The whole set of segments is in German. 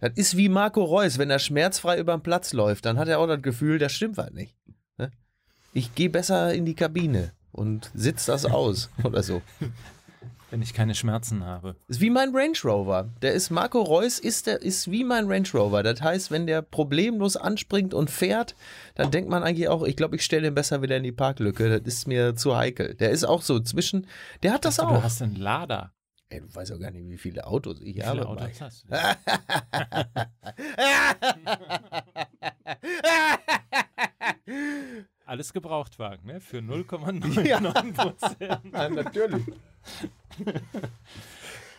Das ist wie Marco Reus, wenn er schmerzfrei über den Platz läuft, dann hat er auch das Gefühl, das stimmt was nicht. Ne? Ich gehe besser in die Kabine und sitz das aus oder so. Wenn ich keine Schmerzen habe. Ist wie mein Range Rover. Der ist Marco Reus ist der ist wie mein Range Rover. Das heißt, wenn der problemlos anspringt und fährt, dann denkt man eigentlich auch, ich glaube, ich stelle den besser wieder in die Parklücke. Das ist mir zu heikel. Der ist auch so zwischen. Der hat das Du auch. hast einen Lader. Ey, du weißt auch gar nicht, wie viele Autos ich Wie habe. viele Autos Mike. hast du? Alles Gebrauchtwagen, ne? Für 0,09 Prozent. Ja, natürlich.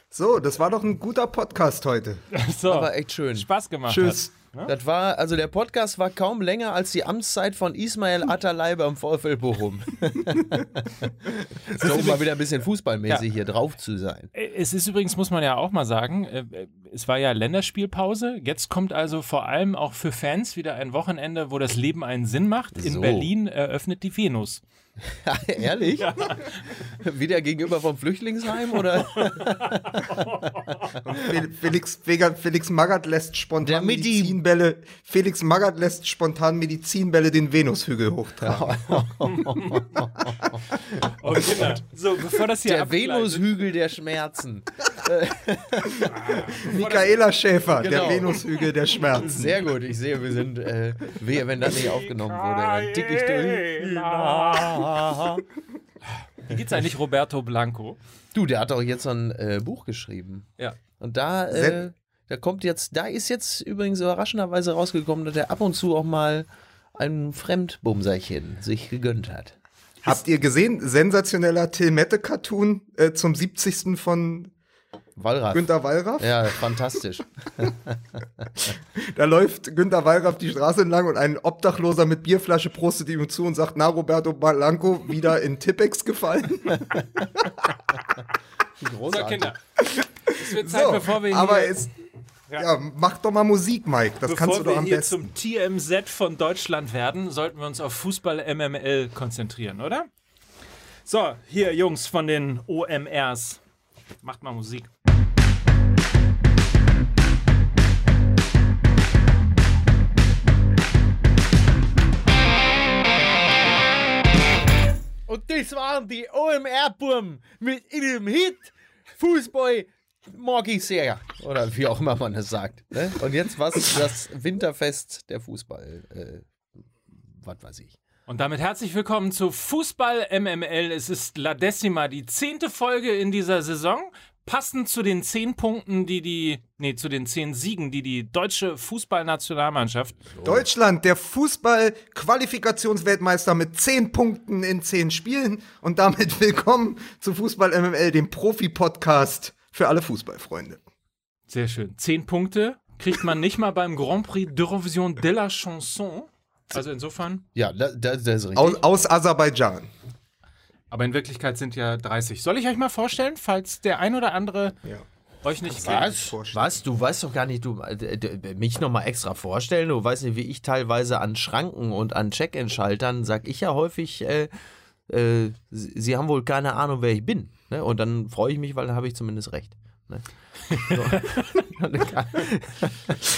So, das war doch ein guter Podcast heute. So, Aber echt schön. Spaß gemacht. Tschüss. Das war, also der Podcast war kaum länger als die Amtszeit von Ismail Atalay beim VfL Bochum. so, um mal wieder ein bisschen fußballmäßig Ja. hier drauf zu sein. Es ist übrigens, muss man ja auch mal sagen, äh, äh, es war ja Länderspielpause. Jetzt kommt also vor allem auch für Fans wieder ein Wochenende, wo das Leben einen Sinn macht. In So. Berlin eröffnet die Venus. Ehrlich? Wieder gegenüber vom Flüchtlingsheim oder? Fel- Felix, Felix Magath lässt spontan Medizinbälle. Felix Magath lässt spontan Medizinbälle den Venushügel hochtragen. Oh, Kinder. So, bevor das hier Der Venushügel der Schmerzen. Michaela Schäfer, Genau. der Venushügel der Schmerzen. Sehr gut, ich sehe, wir sind, äh, wehe, wenn das nicht aufgenommen wurde, dann tick ich durch. Wie geht's eigentlich Roberto Blanco? Du, der hat doch jetzt so ein äh, Buch geschrieben. Ja. Und da, äh, da kommt jetzt, da ist jetzt übrigens überraschenderweise rausgekommen, dass er ab und zu auch mal ein Fremdbumserchen sich gegönnt hat. Habt ihr gesehen? Sensationeller Till Mette-Cartoon äh, zum 70. von Wallraff. Günter Wallraff. Ja, fantastisch. Da läuft Günter Wallraff die Straße entlang und ein Obdachloser mit Bierflasche prostet ihm zu und sagt, na, Roberto Blanco wieder in Tippex gefallen. So, Großartig. Kinder. Es wird Zeit, So, bevor wir aber hier, es, ja. mach doch mal Musik, Mike. Das bevor kannst du wir doch am hier besten. zum TMZ von Deutschland werden, sollten wir uns auf Fußball MML konzentrieren, oder? So, hier Jungs von den OMRs. Macht mal Musik. Und das waren die OMR-Burm mit ihrem Hit Fußball mag ich sehr. Oder wie auch immer man das sagt. Ne? Und jetzt was? Das Winterfest der Fußball. Äh, was weiß ich. Und damit herzlich willkommen zu Fußball MML. Es ist La Decima, die zehnte Folge in dieser Saison. Passend zu den zehn Punkten, die die, nee, zu den zehn Siegen, die die deutsche Fußballnationalmannschaft Deutschland, der Fußball-Qualifikationsweltmeister mit 10 Punkten in 10 Spielen. Und damit willkommen zu Fußball MML, dem Profi-Podcast für alle Fußballfreunde. Sehr schön. Zehn Punkte kriegt man nicht mal beim Grand Prix d'Eurovision de la Chanson. Also insofern. Ja, das, das, das ist richtig. Aus, aus Aserbaidschan. Aber in Wirklichkeit sind ja 30. Soll ich euch mal vorstellen, falls der ein oder andere Ja. euch nicht kennt? Was? Du weißt doch gar nicht, du äh, mich nochmal extra vorstellen. Du weißt nicht, wie ich teilweise an Schranken und an Check-in-Schaltern sag ich ja häufig, äh, äh, sie, sie haben wohl keine Ahnung, wer ich bin. Ne? Und dann freue ich mich, weil dann habe ich zumindest recht. Ne?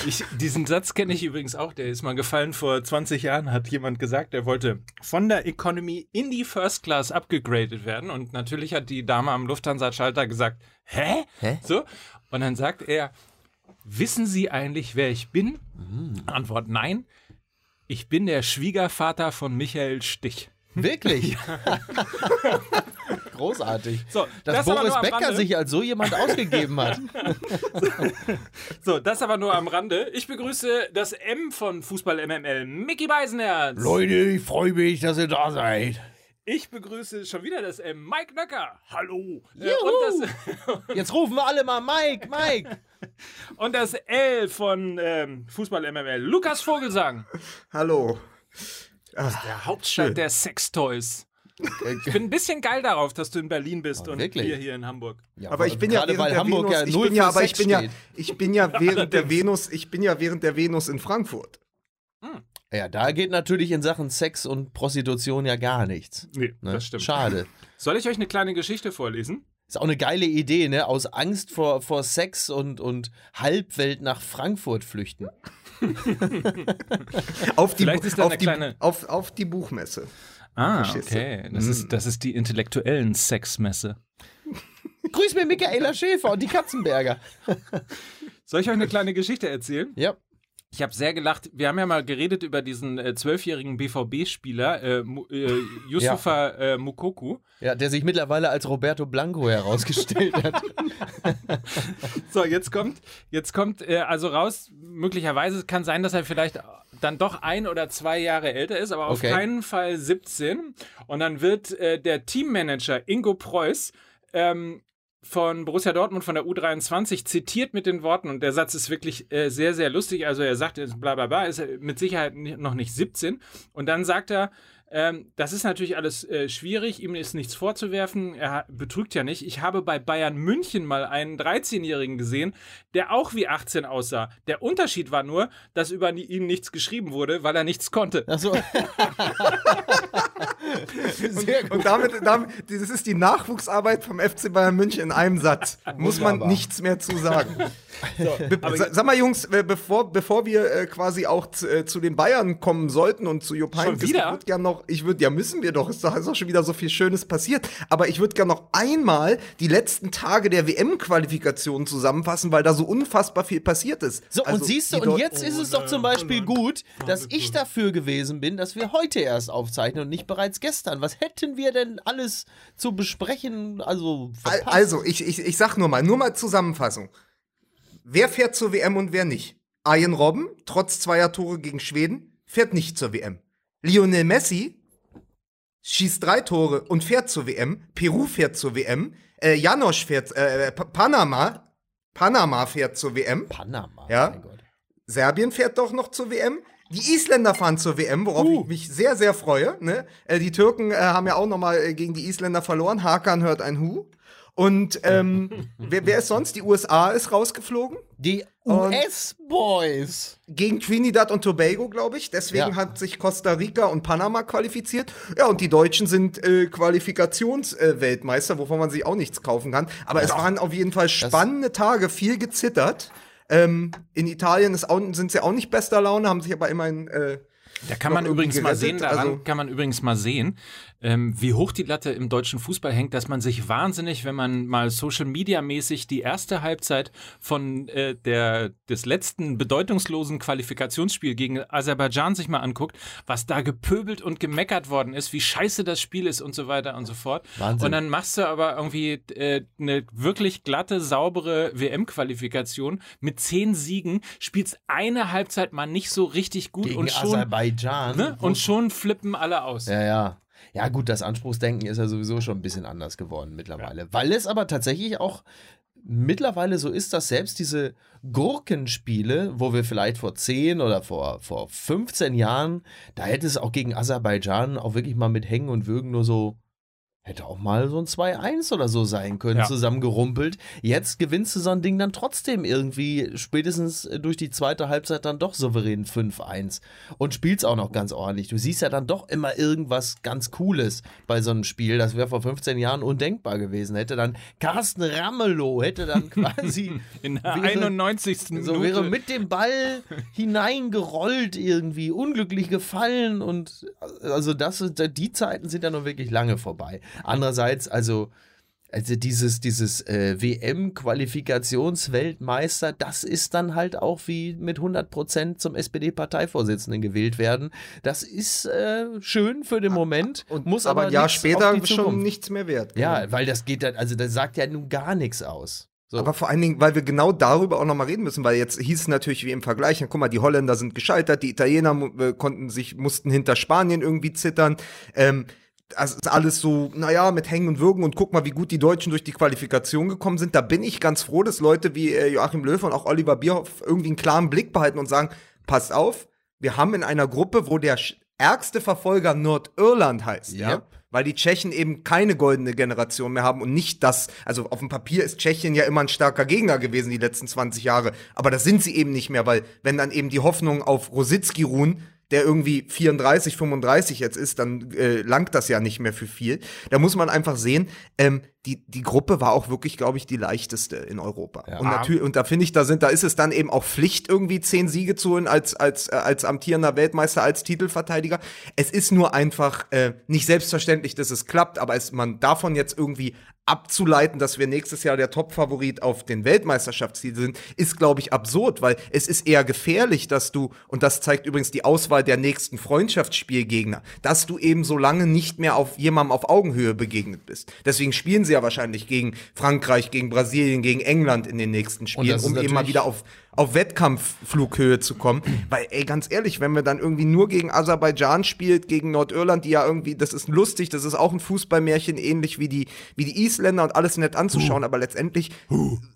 Ich, diesen Satz kenne ich übrigens auch. Der ist mal gefallen vor 20 Jahren, hat jemand gesagt, er wollte von der Economy in die First Class abgegradet werden. Und natürlich hat die Dame am Lufthansa-Schalter gesagt, hä? Hä? So. Und dann sagt er, wissen Sie eigentlich, wer ich bin? Antwort nein. Ich bin der Schwiegervater von Michael Stich. Wirklich? Großartig. So, Dass das Boris Becker sich als so jemand ausgegeben hat. So, das aber nur am Rande. Ich begrüße das M von Fußball MML, Mickey Beisenherz. Leute, ich freue mich, dass ihr da seid. Ich begrüße schon wieder das M, Mike Nöcker. Hallo. Äh, Juhu. und, das, Jetzt rufen wir alle mal Mike, Mike. und das L von ähm, Fußball MML, Lukas Vogelsang. Hallo. Der Hauptstadt Schön. der Sextoys. Ich bin ein bisschen geil darauf, dass du in Berlin bist und wirklich? wir hier in Hamburg. Ja, Aber ich bin ja gerade während weil der Hamburg Venus, ja ich null bin ja, aber ich bin ja, ich bin ja während der. Venus, ich bin ja während der Venus in Frankfurt. Ja, da geht natürlich in Sachen Sex und Prostitution ja gar nichts. Nee, Ne? das stimmt. Schade. Soll ich euch eine kleine Geschichte vorlesen? Ist auch eine geile Idee, ne? Aus Angst vor, vor Sex und, und Halbwelt nach Frankfurt flüchten. Auf die, auf, eine die, kleine- auf, auf die Buchmesse. Ah, Verstehst du? okay. Das, ist, das ist die intellektuellen Sexmesse. Grüß mir Michaela Schäfer und die Katzenberger. Soll ich euch eine kleine Geschichte erzählen? Ja. Ich habe sehr gelacht. Wir haben ja mal geredet über diesen äh, zwölfjährigen BVB-Spieler, äh, Mu- äh, Yusufa äh, Mukoku. Ja, der sich mittlerweile als Roberto Blanco herausgestellt hat. So, jetzt kommt, jetzt kommt äh, also raus, möglicherweise kann sein, dass er vielleicht dann doch ein oder zwei Jahre älter ist, aber auf Okay. keinen Fall 17. Und dann wird äh, der Teammanager Ingo Preuß ähm, von Borussia Dortmund von der U23 zitiert mit den Worten, und der Satz ist wirklich äh, sehr, sehr lustig. Also er sagt, bla bla bla, ist mit Sicherheit noch nicht 17. Und dann sagt er, ähm, das ist natürlich alles äh, schwierig, ihm ist nichts vorzuwerfen, er betrügt ja nicht. Ich habe bei Bayern München mal einen 13-Jährigen gesehen, der auch wie 18 aussah. Der Unterschied war nur, dass über ihn nichts geschrieben wurde, weil er nichts konnte. Achso. Sehr gut. Und damit, damit, das ist die Nachwuchsarbeit vom FC Bayern München in einem Satz. Muss man nichts mehr zu sagen. Be sa- sag mal, Jungs, äh, bevor, bevor wir äh, quasi auch zu, äh, zu den Bayern kommen sollten und zu Jupp Heynckes, ich würde gerne noch, ich würde, ja, müssen wir doch, ist doch, ist doch schon wieder so viel Schönes passiert. Aber ich würde gerne noch einmal die letzten Tage der WM-Qualifikation zusammenfassen, weil da so unfassbar viel passiert ist. So, Also, und siehst du, und jetzt ist es doch zum Beispiel gut, dass ich dafür gewesen bin, dass wir heute erst aufzeichnen und nicht bereits gestern. Was hätten wir denn alles zu besprechen? Also, Al- verpasst? Also, ich, ich, ich sag nur mal, nur mal Zusammenfassung. Wer fährt zur WM und wer nicht? Arjen Robben, trotz zweier Tore gegen Schweden, fährt nicht zur WM. Lionel Messi schießt drei Tore und fährt zur WM. Peru fährt zur WM. Äh, Janosch fährt, äh, Pa- Panama, Panama fährt zur WM. Panama. Ja. Serbien fährt doch noch zur WM. Die Isländer fahren zur WM, worauf Uh. ich mich sehr, sehr freue. Ne? Äh, die Türken äh, haben ja auch noch mal äh, gegen die Isländer verloren. Hakan hört ein Hu. Und ähm, wer, wer ist sonst? Die USA ist rausgeflogen. Die US-Boys. Gegen Trinidad und Tobago, glaube ich. Deswegen Ja. hat sich Costa Rica und Panama qualifiziert. Ja, und die Deutschen sind äh, Qualifikationsweltmeister, wovon man sich auch nichts kaufen kann. Aber es waren auf jeden Fall spannende Tage, viel gezittert. Ähm, in Italien ist auch, sind sie auch nicht bester Laune, haben sich aber immerhin äh, Da kann man übrigens mal sehen, gerettet, daran also- kann man übrigens mal sehen, ähm, wie hoch die Latte im deutschen Fußball hängt, dass man sich wahnsinnig, wenn man mal Social Media mäßig die erste Halbzeit von äh, der des letzten bedeutungslosen Qualifikationsspiel gegen Aserbaidschan sich mal anguckt, was da gepöbelt und gemeckert worden ist, wie scheiße das Spiel ist und so weiter und so fort. Wahnsinn. Und dann machst du aber irgendwie äh, eine wirklich glatte, saubere WM-Qualifikation mit zehn Siegen, spielst eine Halbzeit mal nicht so richtig gut Gegen und schon Aserbaidschan. Ne? Und schon flippen alle aus. Ja, ja. Ja, gut, das Anspruchsdenken ist ja sowieso schon ein bisschen anders geworden mittlerweile. Weil es aber tatsächlich auch mittlerweile so ist, dass selbst diese Gurkenspiele, wo wir vielleicht vor 10 oder vor, vor 15 Jahren, da hätte es auch gegen Aserbaidschan auch wirklich mal mit Hängen und Würgen nur so, hätte auch mal so ein 2-1 oder so sein können, Ja. zusammengerumpelt. Jetzt gewinnst du so ein Ding dann trotzdem irgendwie spätestens durch die zweite Halbzeit dann doch souverän 5-1 und spielst auch noch ganz ordentlich. Du siehst ja dann doch immer irgendwas ganz Cooles bei so einem Spiel. Das wäre vor 15 Jahren undenkbar gewesen. Hätte dann Carsten Ramelow, hätte dann quasi In der Wäre- 91. Minute. so wäre mit dem Ball hineingerollt irgendwie, unglücklich gefallen und also das die Zeiten sind ja nun wirklich lange vorbei. Andererseits also also dieses dieses äh, WM-Qualifikationsweltmeister, das ist dann halt auch wie mit 100 Prozent zum SPD-Parteivorsitzenden gewählt werden. Das ist äh, schön für den Moment, und muss aber aber, ein Jahr später schon Zukunft. nichts mehr wert. Ja, weil das geht dann, also das sagt ja nun gar nichts aus. So. Aber vor allen Dingen, weil wir genau darüber auch nochmal reden müssen, weil jetzt hieß es natürlich wie im Vergleich, na, guck mal, die Holländer sind gescheitert, die Italiener äh, konnten sich, mussten hinter Spanien irgendwie zittern. Ähm, das ist alles so, naja, mit Hängen und Würgen und guck mal, wie gut die Deutschen durch die Qualifikation gekommen sind. Da bin ich ganz froh, dass Leute wie äh, Joachim Löw und auch Oliver Bierhoff irgendwie einen klaren Blick behalten und sagen, passt auf, wir haben in einer Gruppe, wo der ärgste Verfolger Nordirland heißt, ja, Yep. weil die Tschechen eben keine goldene Generation mehr haben und nicht das, also auf dem Papier ist Tschechien ja immer ein starker Gegner gewesen die letzten 20 Jahre, aber das sind sie eben nicht mehr, weil wenn dann eben die Hoffnungen auf Rositzky ruhen, der irgendwie 34, 35 jetzt ist, dann äh, langt das ja nicht mehr für viel. Da muss man einfach sehen, ähm, die, die Gruppe war auch wirklich, glaube ich, die leichteste in Europa. Ja. Und natürlich, und da finde ich, da sind, da ist es dann eben auch Pflicht, irgendwie zehn Siege zu holen als, als, äh, als amtierender Weltmeister, als Titelverteidiger. Es ist nur einfach äh, nicht selbstverständlich, dass es klappt, aber es, man davon jetzt irgendwie abzuleiten, dass wir nächstes Jahr der Top-Favorit auf den Weltmeisterschaftstitel sind, ist, glaube ich, absurd, weil es ist eher gefährlich, dass du, und das zeigt übrigens die Auswahl der nächsten Freundschaftsspielgegner, dass du eben so lange nicht mehr auf jemandem auf Augenhöhe begegnet bist. Deswegen spielen sie ja wahrscheinlich gegen Frankreich, gegen Brasilien, gegen England in den nächsten Spielen, um eben mal wieder auf, auf Wettkampfflughöhe zu kommen. Weil, ey, ganz ehrlich, wenn wir dann irgendwie nur gegen Aserbaidschan spielt, gegen Nordirland, die ja irgendwie, das ist lustig, das ist auch ein Fußballmärchen, ähnlich wie die, wie die Isländer und alles nett anzuschauen, aber letztendlich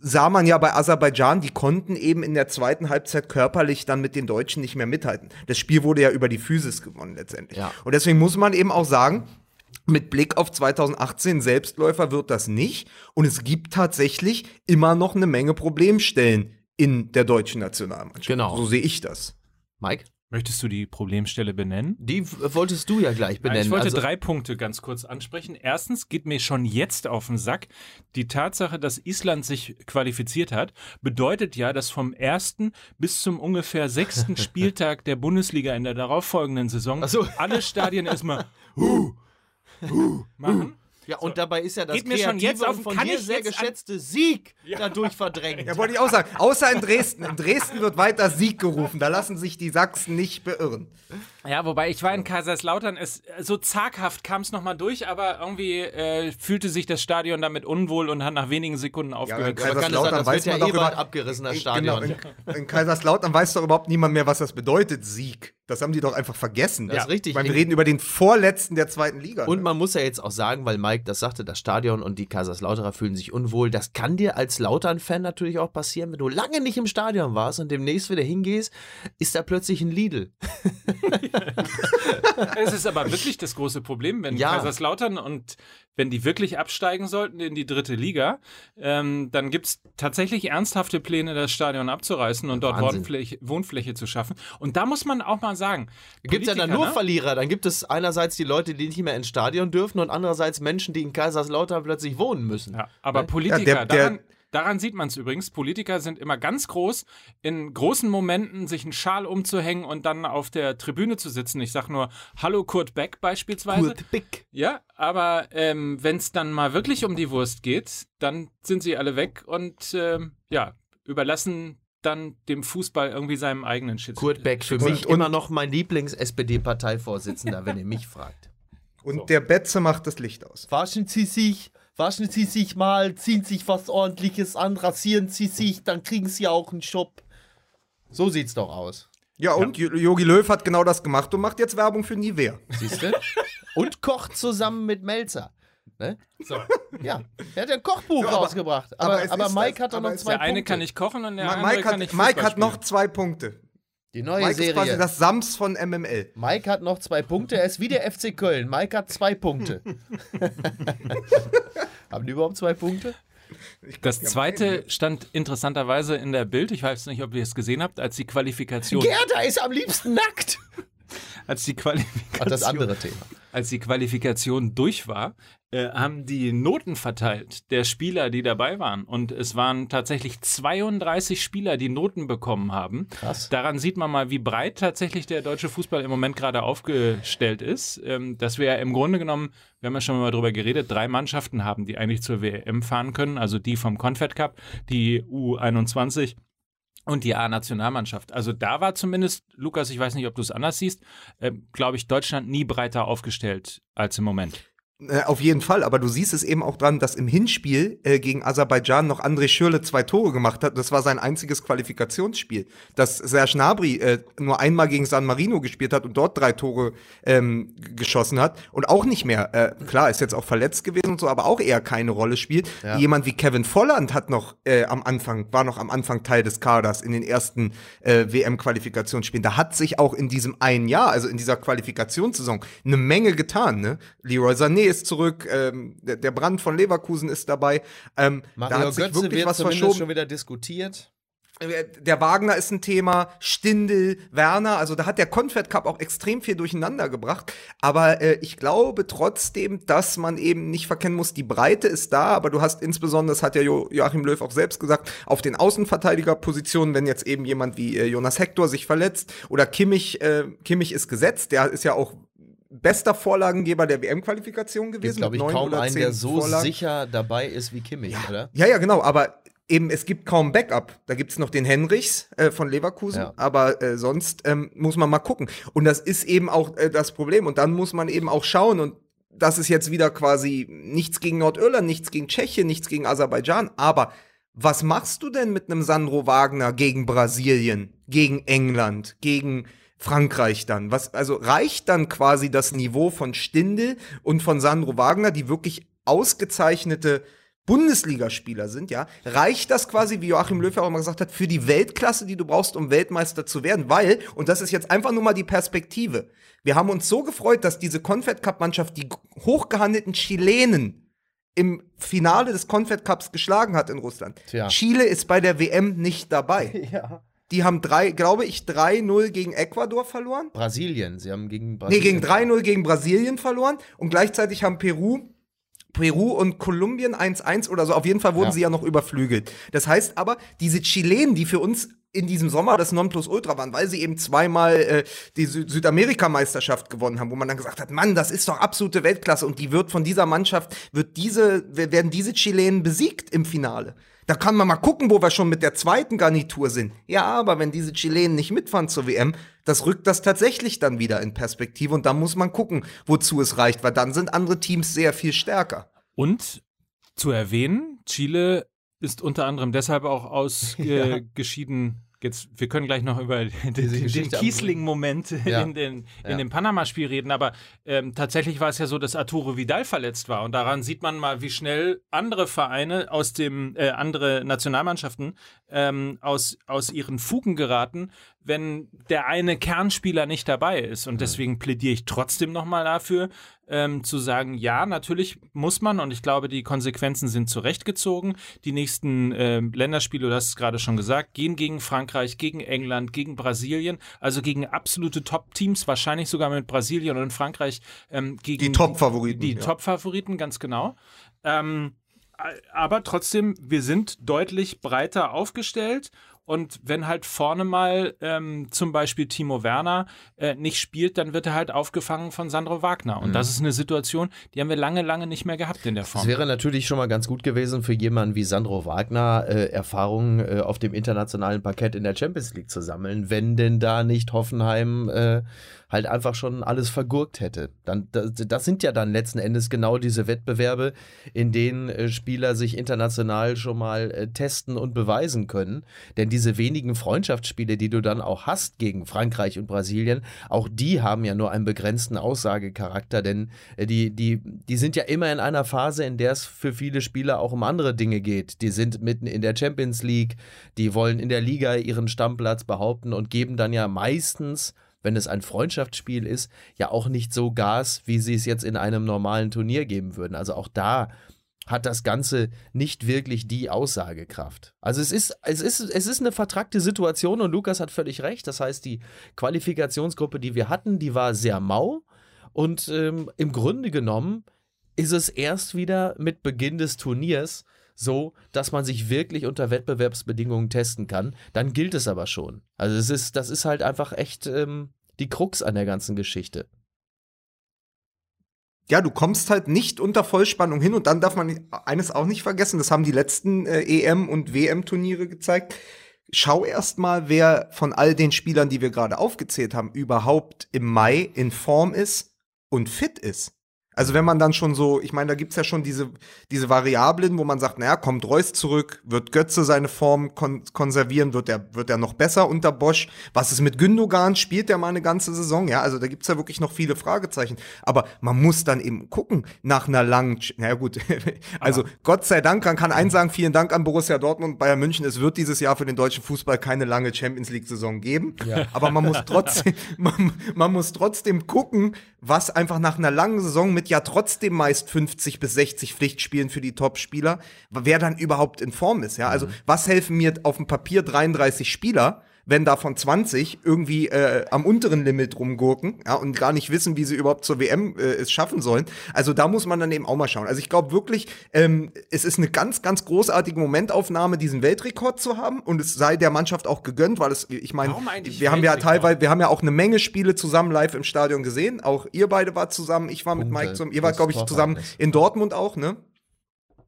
sah man ja bei Aserbaidschan, die konnten eben in der zweiten Halbzeit körperlich dann mit den Deutschen nicht mehr mithalten. Das Spiel wurde ja über die Physis gewonnen letztendlich. Ja. Und deswegen muss man eben auch sagen, mit Blick auf 2018 Selbstläufer wird das nicht. Und es gibt tatsächlich immer noch eine Menge Problemstellen in der deutschen Nationalmannschaft. Genau. So sehe ich das. Mike, Möchtest du die Problemstelle benennen? die wolltest du ja gleich benennen. Ich wollte also, drei Punkte ganz kurz ansprechen. Erstens geht mir schon jetzt auf den Sack, die Tatsache, dass Island sich qualifiziert hat, bedeutet ja, dass vom ersten bis zum ungefähr sechsten Spieltag der Bundesliga in der darauffolgenden Saison so. alle Stadien erstmal huh, huh machen. Ja, und dabei ist ja das Geht mir schon jetzt kreative auf- und von kann dir ich sehr geschätzte Sieg dadurch verdrängt. Ja, wollte ich auch sagen. Außer in Dresden. In Dresden wird weiter Sieg gerufen. Da lassen sich die Sachsen nicht beirren. Ja, wobei ich war in Kaiserslautern, es so zaghaft kam es nochmal durch, aber irgendwie äh, fühlte sich das Stadion damit unwohl und hat nach wenigen Sekunden aufgehört. Ja, es sein, das wird ja eh bald abgerissen, das Stadion. Genau, in, in Kaiserslautern weiß doch überhaupt niemand mehr, was das bedeutet, Sieg. Das haben die doch einfach vergessen. Das ist richtig. Weil wir reden über den Vorletzten der zweiten Liga. Und ne? man muss ja jetzt auch sagen, weil Mike das sagte, das Stadion und die Kaiserslauterer fühlen sich unwohl. Das kann dir als Lautern-Fan natürlich auch passieren, wenn du lange nicht im Stadion warst und demnächst wieder hingehst, ist da plötzlich ein Lidl. Es ist aber wirklich das große Problem, wenn Ja. Kaiserslautern und wenn die wirklich absteigen sollten in die dritte Liga, ähm, dann gibt es tatsächlich ernsthafte Pläne, das Stadion abzureißen und dort. Wohnfläche, Wohnfläche zu schaffen. Und da muss man auch mal sagen, Gibt es ja dann nur ne? Verlierer. Dann gibt es einerseits die Leute, die nicht mehr ins Stadion dürfen und andererseits Menschen, die in Kaiserslautern plötzlich wohnen müssen. Ja, aber? Politiker, Ja, der- der- daran, daran sieht man es übrigens. Politiker sind immer ganz groß, in großen Momenten sich einen Schal umzuhängen und dann auf der Tribüne zu sitzen. Ich sag nur Hallo Kurt Beck beispielsweise. Kurt Bick. Ja, aber ähm, wenn es dann mal wirklich um die Wurst geht, dann sind sie alle weg und ähm, ja, überlassen dann dem Fußball irgendwie seinem eigenen Shit. Kurt Beck, für mich und- immer noch mein Lieblings-SPD-Parteivorsitzender, wenn ihr mich fragt. Und der Betze macht das Licht aus. Waschen Sie sich, waschen Sie sich mal, ziehen sich was ordentliches an, rasieren Sie sich, dann kriegen Sie auch einen Job. So sieht's doch aus. Ja, und Jogi Löw hat genau das gemacht und macht jetzt Werbung für Nivea. Siehst du? Und kocht zusammen mit Melzer. Ne? So. Ja, er hat ein Kochbuch So, aber- rausgebracht. Aber, aber aber, Mike das- hat doch noch zwei Der eine Punkte. kann nicht kochen und der Ma- andere Mike kann hat, nicht Mike hat noch zwei Punkte. Die neue Mike ist quasi Serie. das Sams von MML. Mike hat noch zwei Punkte. Er ist wie der FC Köln. Mike hat zwei Punkte. Haben die überhaupt zwei Punkte? Das zweite stand interessanterweise in der Bild. Ich weiß nicht, ob ihr es gesehen habt, als die Qualifikation, Gerda ist am liebsten nackt. als die Qualifikation, Ach, das andere Thema. Als die Qualifikation durch war, äh, haben die Noten verteilt der Spieler, die dabei waren. Und es waren tatsächlich 32 Spieler, die Noten bekommen haben. Krass. Daran sieht man mal, wie breit tatsächlich der deutsche Fußball im Moment gerade aufgestellt ist. Ähm, dass wir ja im Grunde genommen, wir haben ja schon mal drüber geredet, drei Mannschaften haben, die eigentlich zur WM fahren können. Also die vom Confed Cup, die U21 und die A-Nationalmannschaft. Also da war zumindest, Lukas, ich weiß nicht, ob du es anders siehst, äh, glaube ich, Deutschland nie breiter aufgestellt als im Moment. Äh, auf jeden Fall, aber du siehst es eben auch dran, dass im Hinspiel äh, gegen Aserbaidschan noch André Schürle zwei Tore gemacht hat. Das war sein einziges Qualifikationsspiel. Dass Serge Gnabry äh, nur einmal gegen San Marino gespielt hat und dort drei Tore ähm, geschossen hat und auch nicht mehr, äh, klar, ist jetzt auch verletzt gewesen und so, aber auch eher keine Rolle spielt. Ja. Jemand wie Kevin Volland hat noch äh, am Anfang, war noch am Anfang Teil des Kaders in den ersten äh, WM-Qualifikationsspielen. Da hat sich auch in diesem einen Jahr, also in dieser Qualifikationssaison, eine Menge getan. Ne? Leroy Sané ist zurück, ähm, der, der Brand von Leverkusen ist dabei. Ähm, da Mario hat sich Götze wirklich was verschoben. schon wieder diskutiert. äh, der Wagner ist ein Thema, Stindel, Werner, also da hat der Confed Cup auch extrem viel durcheinander gebracht. Aber äh, ich glaube trotzdem, dass man eben nicht verkennen muss, die Breite ist da, aber du hast insbesondere, das hat ja jo Joachim Löw auch selbst gesagt, auf den Außenverteidigerpositionen, wenn jetzt eben jemand wie äh, Jonas Hector sich verletzt oder Kimmich, äh, Kimmich ist gesetzt, der ist ja auch bester Vorlagengeber der WM-Qualifikation gewesen. Gibt, glaube ich, kaum einen, der so Vorlagen. sicher dabei ist wie Kimmich, ja. oder? Ja, ja, genau, aber eben, es gibt kaum Backup. Da gibt es noch den Henrichs äh, von Leverkusen, ja. aber äh, sonst ähm, muss man mal gucken. Und das ist eben auch äh, das Problem. Und dann muss man eben auch schauen und das ist jetzt wieder quasi nichts gegen Nordirland, nichts gegen Tschechien, nichts gegen Aserbaidschan, aber was machst du denn mit einem Sandro Wagner gegen Brasilien, gegen England, gegen Frankreich dann? Was, also reicht dann quasi das Niveau von Stindel und von Sandro Wagner, die wirklich ausgezeichnete Bundesligaspieler sind, ja, reicht das quasi, wie Joachim Löw auch immer gesagt hat, für die Weltklasse, die du brauchst, um Weltmeister zu werden, weil, und das ist jetzt einfach nur mal die Perspektive, wir haben uns so gefreut, dass diese Confed Cup Mannschaft die hochgehandelten Chilenen im Finale des Confed Cups geschlagen hat in Russland. Tja. Chile ist bei der WM nicht dabei. Ja. Die haben drei, glaube ich, 3-0 gegen Ecuador verloren. Brasilien, sie haben gegen Brasilien. Nee, gegen 3-0 gegen Brasilien verloren und gleichzeitig haben Peru Peru und Kolumbien 1-1 oder so. Auf jeden Fall wurden ja. sie ja noch überflügelt. Das heißt aber, diese Chilenen, die für uns in diesem Sommer das Nonplusultra waren, weil sie eben zweimal äh, die Sü Südamerika-Meisterschaft gewonnen haben, wo man dann gesagt hat, Mann, das ist doch absolute Weltklasse und die wird von dieser Mannschaft, wird diese, werden diese Chilenen besiegt im Finale. Da kann man mal gucken, wo wir schon mit der zweiten Garnitur sind. Ja, aber wenn diese Chilenen nicht mitfahren zur WM, das rückt das tatsächlich dann wieder in Perspektive und da muss man gucken, wozu es reicht, weil dann sind andere Teams sehr viel stärker. Und zu erwähnen, Chile ist unter anderem deshalb auch ausgeschieden Jetzt, wir können gleich noch über den, den Kiesling-Moment ja. in, den, in ja. dem Panama-Spiel reden, aber ähm, tatsächlich war es ja so, dass Arturo Vidal verletzt war und daran sieht man mal, wie schnell andere Vereine aus dem, äh, andere Nationalmannschaften ähm, aus, aus ihren Fugen geraten, wenn der eine Kernspieler nicht dabei ist. Und mhm. deswegen plädiere ich trotzdem nochmal dafür, ähm, zu sagen, ja, natürlich muss man, und ich glaube, die Konsequenzen sind zurechtgezogen. Die nächsten äh, Länderspiele, du hast es gerade schon gesagt, gehen gegen Frankreich, gegen England, gegen Brasilien, also gegen absolute Top-Teams, wahrscheinlich sogar mit Brasilien und Frankreich ähm, gegen die Top-Favoriten. Die, die ja. Top-Favoriten, ganz genau. Ähm, aber trotzdem, wir sind deutlich breiter aufgestellt und wenn halt vorne mal ähm, zum Beispiel Timo Werner äh, nicht spielt, dann wird er halt aufgefangen von Sandro Wagner. Und mhm. das ist eine Situation, die haben wir lange, lange nicht mehr gehabt in der Form. Es wäre natürlich schon mal ganz gut gewesen für jemanden wie Sandro Wagner, äh, Erfahrungen äh, auf dem internationalen Parkett in der Champions League zu sammeln, wenn denn da nicht Hoffenheim äh, halt einfach schon alles vergurkt hätte. Dann, das, das sind ja dann letzten Endes genau diese Wettbewerbe, in denen äh, Spieler sich international schon mal äh, testen und beweisen können. Denn diese wenigen Freundschaftsspiele, die du dann auch hast gegen Frankreich und Brasilien, auch die haben ja nur einen begrenzten Aussagecharakter, denn äh, die, die, die sind ja immer in einer Phase, in der es für viele Spieler auch um andere Dinge geht. Die sind mitten in der Champions League, die wollen in der Liga ihren Stammplatz behaupten und geben dann ja meistens wenn es ein Freundschaftsspiel ist, ja auch nicht so Gas, wie sie es jetzt in einem normalen Turnier geben würden. Also auch da hat das Ganze nicht wirklich die Aussagekraft. Also es ist, es ist, es ist eine vertrackte Situation und Lukas hat völlig recht. Das heißt, die Qualifikationsgruppe, die wir hatten, die war sehr mau und ähm, im Grunde genommen ist es erst wieder mit Beginn des Turniers so, dass man sich wirklich unter Wettbewerbsbedingungen testen kann, dann gilt es aber schon. Also es ist, das ist halt einfach echt ähm, die Krux an der ganzen Geschichte. Ja, du kommst halt nicht unter Vollspannung hin und dann darf man eines auch nicht vergessen, das haben die letzten äh, EM- und WM-Turniere gezeigt. Schau erst mal, wer von all den Spielern, die wir gerade aufgezählt haben, überhaupt im Mai in Form ist und fit ist. Also wenn man dann schon so, ich meine, da gibt's ja schon diese, diese Variablen, wo man sagt, naja, kommt Reus zurück, wird Götze seine Form kon konservieren, wird er wird er noch besser unter Bosch? Was ist mit Gündogan? Spielt der mal eine ganze Saison? Ja, also da gibt's ja wirklich noch viele Fragezeichen. Aber man muss dann eben gucken, nach einer langen, naja gut, also Aber Gott sei Dank, man kann eins sagen, vielen Dank an Borussia Dortmund und Bayern München, es wird dieses Jahr für den deutschen Fußball keine lange Champions League-Saison geben. Ja. Aber man muss trotzdem, man, man muss trotzdem gucken, was einfach nach einer langen Saison mit mit ja trotzdem meist 50 bis 60 Pflichtspielen für die Topspieler, wer dann überhaupt in Form ist. Ja, also was helfen mir auf dem Papier 33 Spieler? Wenn davon 20 irgendwie äh, am unteren Limit rumgurken ja, und gar nicht wissen, wie sie überhaupt zur WM äh, es schaffen sollen. Also da muss man dann eben auch mal schauen. Also ich glaube wirklich, ähm, es ist eine ganz, ganz großartige Momentaufnahme, diesen Weltrekord zu haben und es sei der Mannschaft auch gegönnt, weil es, ich meine, wir haben ja teilweise, wir haben ja auch eine Menge Spiele zusammen live im Stadion gesehen. Auch ihr beide wart zusammen, ich war mit Mike zusammen, ihr wart, glaube ich, zusammen in Dortmund auch, ne?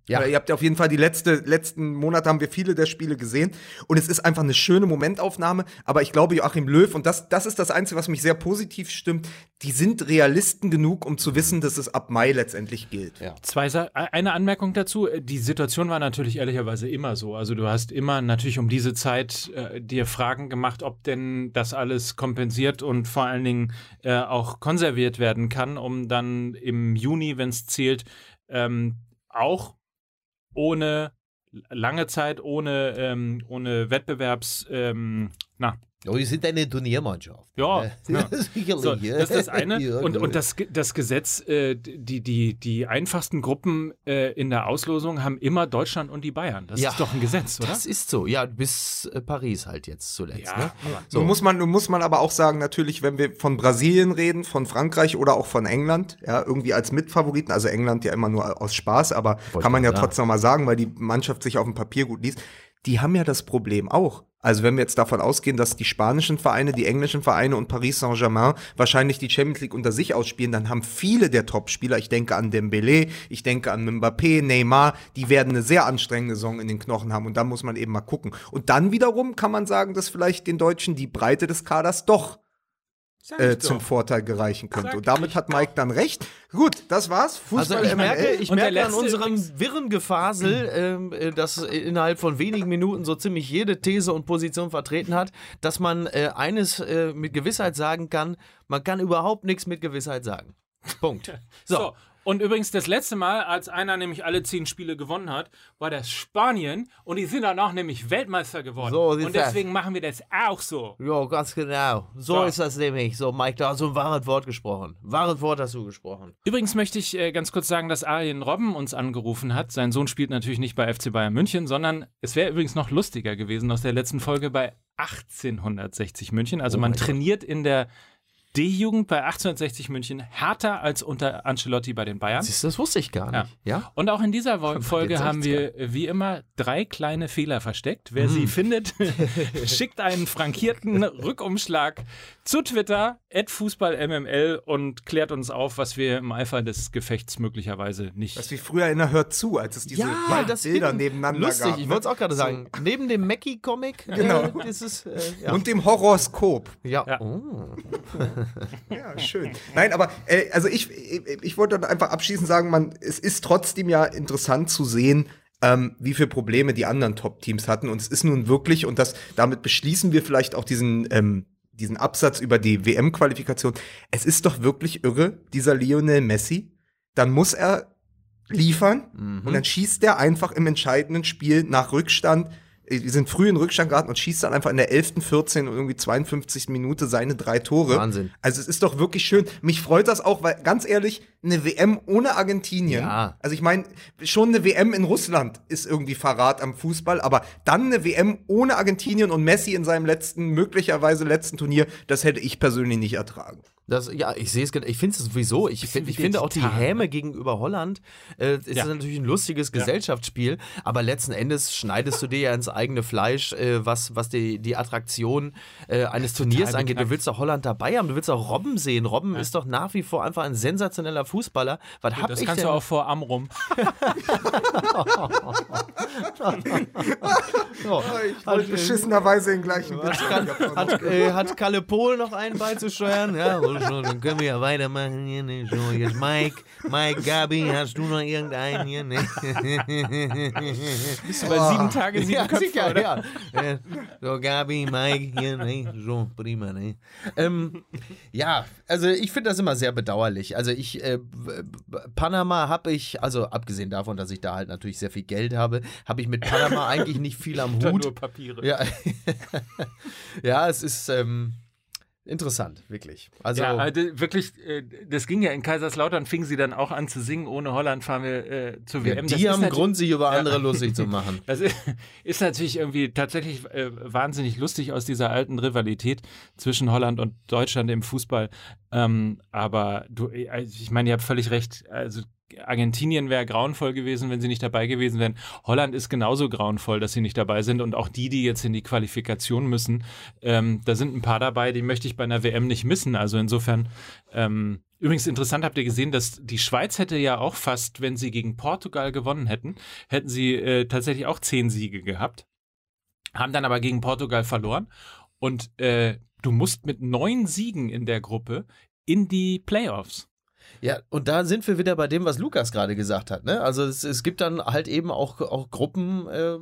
Ja. Ihr habt ja auf jeden Fall die letzte, letzten Monate haben wir viele der Spiele gesehen. Und es ist einfach eine schöne Momentaufnahme. Aber ich glaube, Joachim Löw, und das, das ist das Einzige, was mich sehr positiv stimmt, die sind Realisten genug, um zu wissen, dass es ab Mai letztendlich gilt. Ja. Zwei Sa eine Anmerkung dazu. Die Situation war natürlich ehrlicherweise immer so. Also du hast immer natürlich um diese Zeit äh, dir Fragen gemacht, ob denn das alles kompensiert und vor allen Dingen äh, auch konserviert werden kann, um dann im Juni, wenn es zählt, ähm, auch ohne lange Zeit, ohne, ähm, ohne Wettbewerbs, ähm, na, Oh, wir sind eine Turniermannschaft. Ja, Äh, ja. Sicherlich. So, das ist das eine. Ja, und, und das, das Gesetz, äh, die, die, die einfachsten Gruppen äh, in der Auslosung haben immer Deutschland und die Bayern. Das Ja, ist doch ein Gesetz, oder? Das ist so, ja, bis äh, Paris halt jetzt zuletzt. Ja, ne? So. Nun, muss man, nun muss man aber auch sagen, natürlich, wenn wir von Brasilien reden, von Frankreich oder auch von England, ja, irgendwie als Mitfavoriten, also England ja immer nur aus Spaß, aber Wollte kann man ja sagen. trotzdem mal sagen, weil die Mannschaft sich auf dem Papier gut liest, die haben ja das Problem auch. Also wenn wir jetzt davon ausgehen, dass die spanischen Vereine, die englischen Vereine und Paris Saint-Germain wahrscheinlich die Champions League unter sich ausspielen, dann haben viele der Topspieler, ich denke an Dembele, ich denke an Mbappé, Neymar, die werden eine sehr anstrengende Saison in den Knochen haben und da muss man eben mal gucken. Und dann wiederum kann man sagen, dass vielleicht den Deutschen die Breite des Kaders doch äh, zum. Vorteil gereichen könnte. Und damit hat Mike dann recht. Gut, das war's. Fußball Also ich merke, ich Und der merke an letzte unserem wirren Gefasel, ähm, äh, dass innerhalb von wenigen Minuten so ziemlich jede These und Position vertreten hat, dass man äh, eines äh, mit Gewissheit sagen kann, man kann überhaupt nichts mit Gewissheit sagen. Punkt. So. So. Und übrigens, das letzte Mal, als einer nämlich alle zehn Spiele gewonnen hat, war das Spanien und die sind danach nämlich Weltmeister geworden. So und das. deswegen machen wir das auch so. Ja, ganz genau. So, So. ist das nämlich. So, Mike, da hast du ein wahres Wort gesprochen. Wahres Wort hast du gesprochen. Übrigens möchte ich äh, ganz kurz sagen, dass Arjen Robben uns angerufen hat. Sein Sohn spielt natürlich nicht bei FC Bayern München, sondern es wäre übrigens noch lustiger gewesen aus der letzten Folge bei 1860 München. Also Oh man mein Gott. trainiert in der D-Jugend bei 1860 München härter als unter Ancelotti bei den Bayern. Siehst du, das wusste ich gar nicht. Ja? Und auch in dieser Wo- Folge haben wir wie immer drei kleine Fehler versteckt. Wer sie findet, schickt einen frankierten Rückumschlag zu Twitter, @fußballmml und klärt uns auf, was wir im Eifer des Gefechts möglicherweise nicht. Das ist wie früher in der Hört zu, als es diese Ja, das Bilder nebeneinander Lustig, gab. ich ne? wollte es auch gerade sagen. Neben dem Mackie-Comic Genau. äh, ist es, äh, ja. Und dem Horoskop. ja. Ja. Oh. Ja, schön. Nein, aber äh, also ich, ich, ich wollte einfach abschließend sagen, man, es ist trotzdem ja interessant zu sehen, ähm, wie viele Probleme die anderen Top-Teams hatten. Und es ist nun wirklich, und das, damit beschließen wir vielleicht auch diesen, ähm, diesen Absatz über die WM-Qualifikation. Es ist doch wirklich irre, dieser Lionel Messi. Dann muss er liefern Mhm. und dann schießt er einfach im entscheidenden Spiel nach Rückstand. Äh, Wir sind früh in Rückstand geraten und schießt dann einfach in der 11., 14. und irgendwie 52. Minute seine drei Tore. Wahnsinn. Also es ist doch wirklich schön. Mich freut das auch, weil ganz ehrlich, eine WM ohne Argentinien. Ja. Also ich meine, schon eine WM in Russland ist irgendwie Verrat am Fußball, aber dann eine WM ohne Argentinien und Messi in seinem letzten, möglicherweise letzten Turnier, das hätte ich persönlich nicht ertragen. Das, ja, ich sehe es, ich finde es sowieso, ich, find, ich finde auch die Häme gegenüber Holland, äh, ist Ja. natürlich ein lustiges Gesellschaftsspiel, aber letzten Endes schneidest du dir ja ins eigene Fleisch, äh, was, was die, die Attraktion äh, eines Turniers angeht. Du beknackt. willst doch Holland dabei haben, du willst auch Robben sehen. Robben ist doch nach wie vor einfach ein sensationeller Fußballer. Was hab das ich kannst denn? du auch vor Amrum. Oh, Ich wollte beschissenerweise den gleichen Witz hat, äh, hat Kalle Pohl noch einen beizusteuern? Ja, schon, dann können wir ja weitermachen hier. Ne? So, jetzt Mike, Mike, Gabi, hast du noch irgendeinen hier? Ne? Bist du bei sieben Tage, sieben ja, Köpfe, sicher, oder? ja. So, Gabi, Mike, hier, ne? So, prima, ne? Ähm, ja, also ich finde das immer sehr bedauerlich. Also ich, äh, Panama habe ich, also abgesehen davon, dass ich da halt natürlich sehr viel Geld habe, habe ich mit Panama eigentlich nicht viel am Hut. nur Papiere. Ja, ja es ist, ähm, interessant, wirklich. Also, ja, also wirklich, äh, das ging ja in Kaiserslautern, fingen sie dann auch an zu singen, ohne Holland fahren wir äh, zur ja, WM. die Das haben Grund, sich über andere lustig zu machen. Das ist, ist natürlich irgendwie tatsächlich äh, wahnsinnig lustig aus dieser alten Rivalität zwischen Holland und Deutschland im Fußball. Ähm, aber du, äh, ich meine, ihr habt völlig recht. Also Argentinien wäre grauenvoll gewesen, wenn sie nicht dabei gewesen wären. Holland ist genauso grauenvoll, dass sie nicht dabei sind. Und auch die, die jetzt in die Qualifikation müssen, ähm, da sind ein paar dabei, die möchte ich bei einer WM nicht missen. Also insofern, ähm, übrigens interessant, habt ihr gesehen, dass die Schweiz hätte ja auch fast, wenn sie gegen Portugal gewonnen hätten, hätten sie äh, tatsächlich auch zehn Siege gehabt. Haben dann aber gegen Portugal verloren. Und äh, du musst mit neun Siegen in der Gruppe in die Playoffs. Ja, und da sind wir wieder bei dem, was Lukas gerade gesagt hat. Ne? Also es, es gibt dann halt eben auch, auch Gruppen, äh,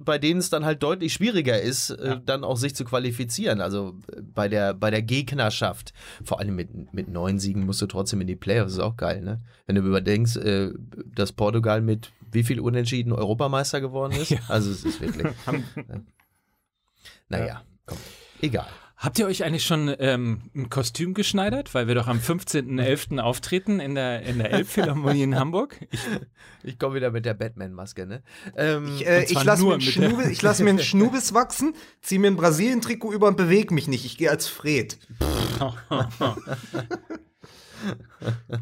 bei denen es dann halt deutlich schwieriger ist, äh, Ja. dann auch sich zu qualifizieren. Also äh, bei der, bei der Gegnerschaft. Vor allem mit, mit neun Siegen musst du trotzdem in die Playoffs. ist auch geil, ne? Wenn du überdenkst, äh, dass Portugal mit wie viel Unentschieden Europameister geworden ist. Ja. Also es ist wirklich. ja. Naja, komm. Egal. Habt ihr euch eigentlich schon ähm, ein Kostüm geschneidert? Weil wir doch am 15.11. auftreten in der, in der Elbphilharmonie in Hamburg. Ich, Ich komme wieder mit der Batman-Maske, ne? Ähm, Ich, äh, ich lasse mir, ich lass mir einen Schnubis wachsen, ziehe mir ein Brasilien-Trikot über und bewege mich nicht. Ich gehe als Fred.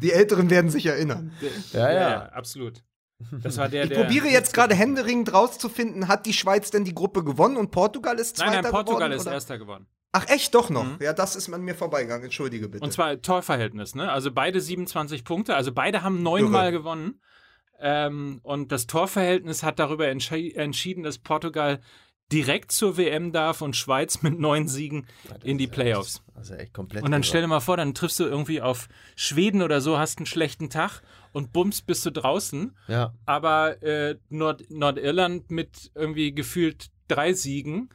Die Älteren werden sich erinnern. Ja, ja. absolut. Das war der, Ich der. probiere jetzt gerade händeringend rauszufinden, hat die Schweiz denn die Gruppe gewonnen und Portugal ist Zweiter Nein, nein, Portugal geworden? ist oder? erster geworden. Ach echt, doch noch. Ja, das ist an mir vorbeigegangen. Entschuldige bitte. Und zwar Torverhältnis, ne? Also beide 27 Punkte, also beide haben neunmal gewonnen. Ähm, und das Torverhältnis hat darüber entschi entschieden, dass Portugal direkt zur WM darf und Schweiz mit neun Siegen in die Playoffs. Also echt komplett. Und dann irre. stell dir mal vor, dann triffst du irgendwie auf Schweden oder so, hast einen schlechten Tag und bums bist du draußen. Ja. Aber äh, Nord Nordirland mit irgendwie gefühlt drei Siegen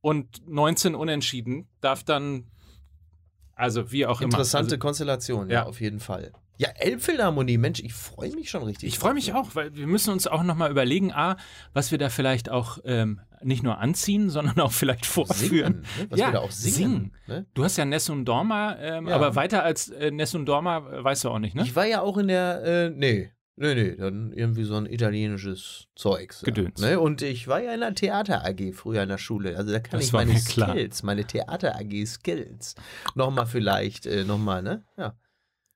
und 19 Unentschieden darf dann, also wie auch Interessante immer. Konstellation, ja, Ja. auf jeden Fall. Ja, Elbphilharmonie, Mensch, ich freue mich schon richtig. Ich freue mich auch, weil wir müssen uns auch nochmal überlegen, A, was wir da vielleicht auch ähm, nicht nur anziehen, sondern auch vielleicht vorführen. Singen, ne? was Ja, wir da auch singen. singen. Ne? Du hast ja Nessun Dorma, ähm, Ja. aber weiter als äh, Nessun Dorma äh, weißt du auch nicht, ne? Ich war ja auch in der, äh, nee, nee, nee, dann irgendwie so ein italienisches Zeugs. Gedöns. Ja, ne? Und ich war ja in der Theater AG früher in der Schule. Also da kann Das ich meine. Skills, meine Theater AG Skills nochmal vielleicht, äh, nochmal, ne? Ja.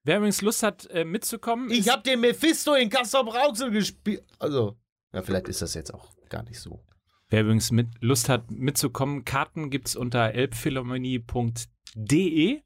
Wer übrigens Lust hat, äh, mitzukommen, Ich hab den Mephisto in Castor Brauxel gespielt. Also, ja, vielleicht ist das jetzt auch gar nicht so. Wer übrigens mit Lust hat, mitzukommen, Karten gibt es unter elbphilharmonie.de.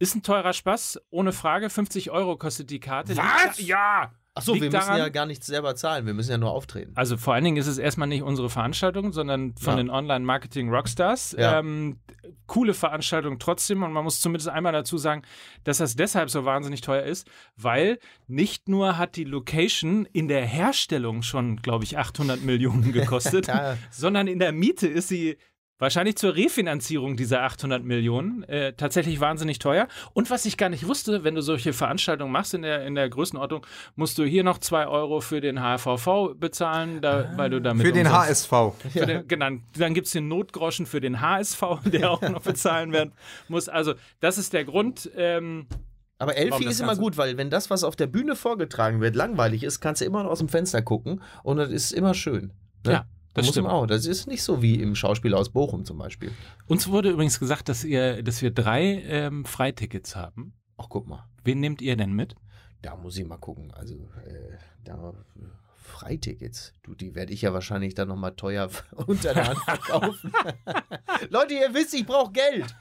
Ist ein teurer Spaß, ohne Frage. 50 Euro kostet die Karte. Was? Liegt ja! Achso, wir müssen daran- ja gar nichts selber zahlen, wir müssen ja nur auftreten. Also vor allen Dingen ist es erstmal nicht unsere Veranstaltung, sondern von Ja. den Online-Marketing-Rockstars. Ja. Ähm, coole Veranstaltung trotzdem und man muss zumindest einmal dazu sagen, dass das deshalb so wahnsinnig teuer ist, weil nicht nur hat die Location in der Herstellung schon, glaube ich, 800 Millionen gekostet, sondern in der Miete ist sie wahrscheinlich zur Refinanzierung dieser 800 Millionen äh, tatsächlich wahnsinnig teuer. Und was ich gar nicht wusste, wenn du solche Veranstaltungen machst in der, in der Größenordnung, musst du hier noch 2 Euro für den HVV bezahlen, da, weil du damit Für den umsonst- HSV. für den, genau, dann gibt es den Notgroschen für den HSV, der auch noch bezahlen werden muss. Also, das ist der Grund. Ähm, Aber Elfi ist immer gut, weil wenn das, was auf der Bühne vorgetragen wird, langweilig ist, kannst du immer noch aus dem Fenster gucken und das ist immer schön. Ne? Ja, das muss stimmt. man auch. Das ist nicht so wie im Schauspiel aus Bochum zum Beispiel. uns wurde übrigens gesagt, dass, ihr, dass wir drei ähm, Freitickets haben. Ach, guck mal. Wen nehmt ihr denn mit? Da muss ich mal gucken. Also, äh, da Freitickets. Du, die werde ich ja wahrscheinlich dann nochmal teuer unter der Hand verkaufen. Leute, ihr wisst, ich brauche Geld.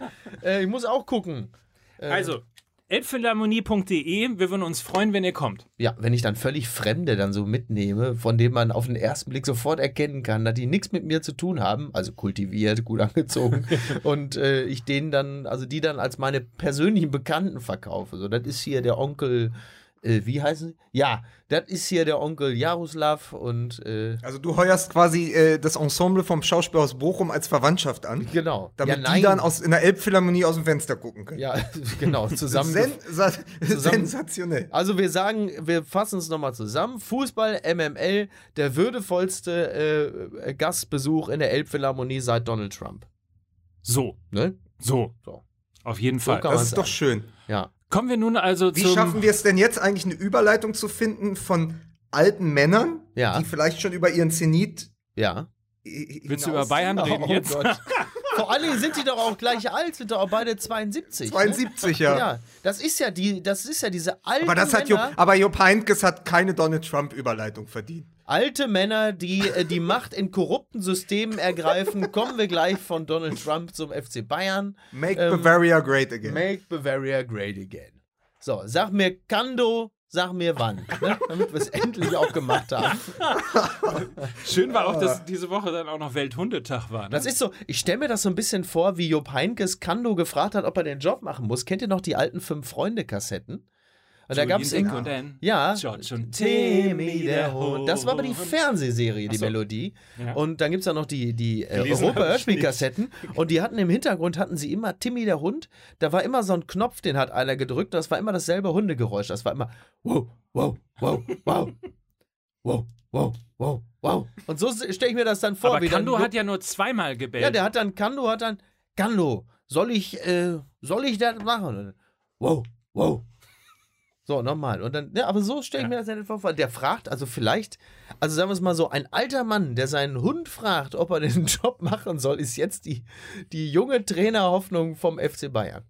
Äh, ich muss auch gucken. Äh, Also, elbphilharmonie.de. Wir würden uns freuen, wenn ihr kommt. Ja, wenn ich dann völlig Fremde dann so mitnehme, von denen man auf den ersten Blick sofort erkennen kann, dass die nichts mit mir zu tun haben, also kultiviert, gut angezogen, und äh, ich denen dann, also die dann als meine persönlichen Bekannten verkaufe. So, das ist hier der Onkel, äh, wie heißen sie? Ja, das ist hier der Onkel Jaroslav und äh, Also du heuerst quasi äh, das Ensemble vom Schauspielhaus Bochum als Verwandtschaft an, genau. damit ja, die dann aus, in der Elbphilharmonie aus dem Fenster gucken können. Ja, genau, zusammen. Sen sa zusammen- sensationell. Also wir sagen, wir fassen es nochmal zusammen. Fußball, MML, der würdevollste äh, Gastbesuch in der Elbphilharmonie seit Donald Trump. So, Ne? so. So. Auf jeden So Fall. kann Das ist doch sagen. schön. Ja. Kommen wir nun also Wie zum. schaffen wir es denn jetzt eigentlich eine Überleitung zu finden von alten Männern, Ja. die vielleicht schon über ihren Zenit Ja. Willst du über Bayern sind? reden Oh jetzt? Gott. Vor allen Dingen sind die doch auch gleich alt, sind doch auch beide 72. 72, ne? ja. Ja, das ist ja die, das ist ja diese alten Aber das hat Jupp, Männer, aber Jupp Heynckes hat keine Donald Trump Überleitung verdient. Alte Männer, die äh, die Macht in korrupten Systemen ergreifen. Kommen wir gleich von Donald Trump zum FC Bayern. Make Ähm, Bavaria great again. Make Bavaria great again. So, sag mir Kando, sag mir wann, ne? damit wir es endlich auch gemacht haben. Schön war auch, dass diese Woche dann auch noch Welthundetag war. Ne? Das ist so, ich stelle mir das so ein bisschen vor, wie Jupp Heinkes Kando gefragt hat, ob er den Job machen muss. Kennt ihr noch die alten Fünf-Freunde-Kassetten? Und da gab es Dan, ja, George und Timmy der Hund. Das war aber die Fernsehserie, die so. Melodie. Ja. Und dann gibt es ja noch die, die äh, Gelesen Europa hab ich Hörspielkassetten. Und die hatten im Hintergrund hatten sie immer Timmy der Hund. Da war immer so ein Knopf, den hat einer gedrückt. Das war immer dasselbe Hundegeräusch. Das war immer wow, wow, wow, wow, wow, wow, wow, wow. Und so stelle ich mir das dann vor. Aber dann Kando Jupp- hat ja nur zweimal gebellt. ja, der hat dann, Kando hat dann, Kando, soll ich, äh, soll ich das machen? Dann, Wow, wow. So, nochmal. Und dann, ja, aber so stelle ich mir das nicht vor. Der fragt, also vielleicht, also sagen wir es mal so, ein alter Mann, der seinen Hund fragt, ob er den Job machen soll, ist jetzt die, die junge Trainerhoffnung vom FC Bayern.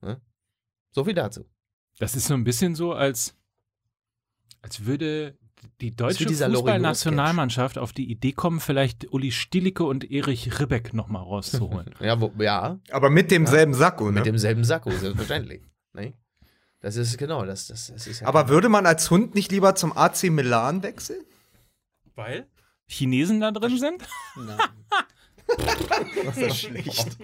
Ne? So viel dazu. Das ist so ein bisschen so, als, als würde die deutsche Fußballnationalmannschaft auf die Idee kommen, vielleicht Uli Stielicke und Erich Ribbeck nochmal rauszuholen. Ja, wo, ja Aber mit demselben Sakko, ne? mit demselben Sakko, selbstverständlich. ne? Das ist genau, das, das, das ist ja aber würde man als Hund nicht lieber zum AC Milan wechseln? Weil Chinesen da drin sind? Das ist schlecht.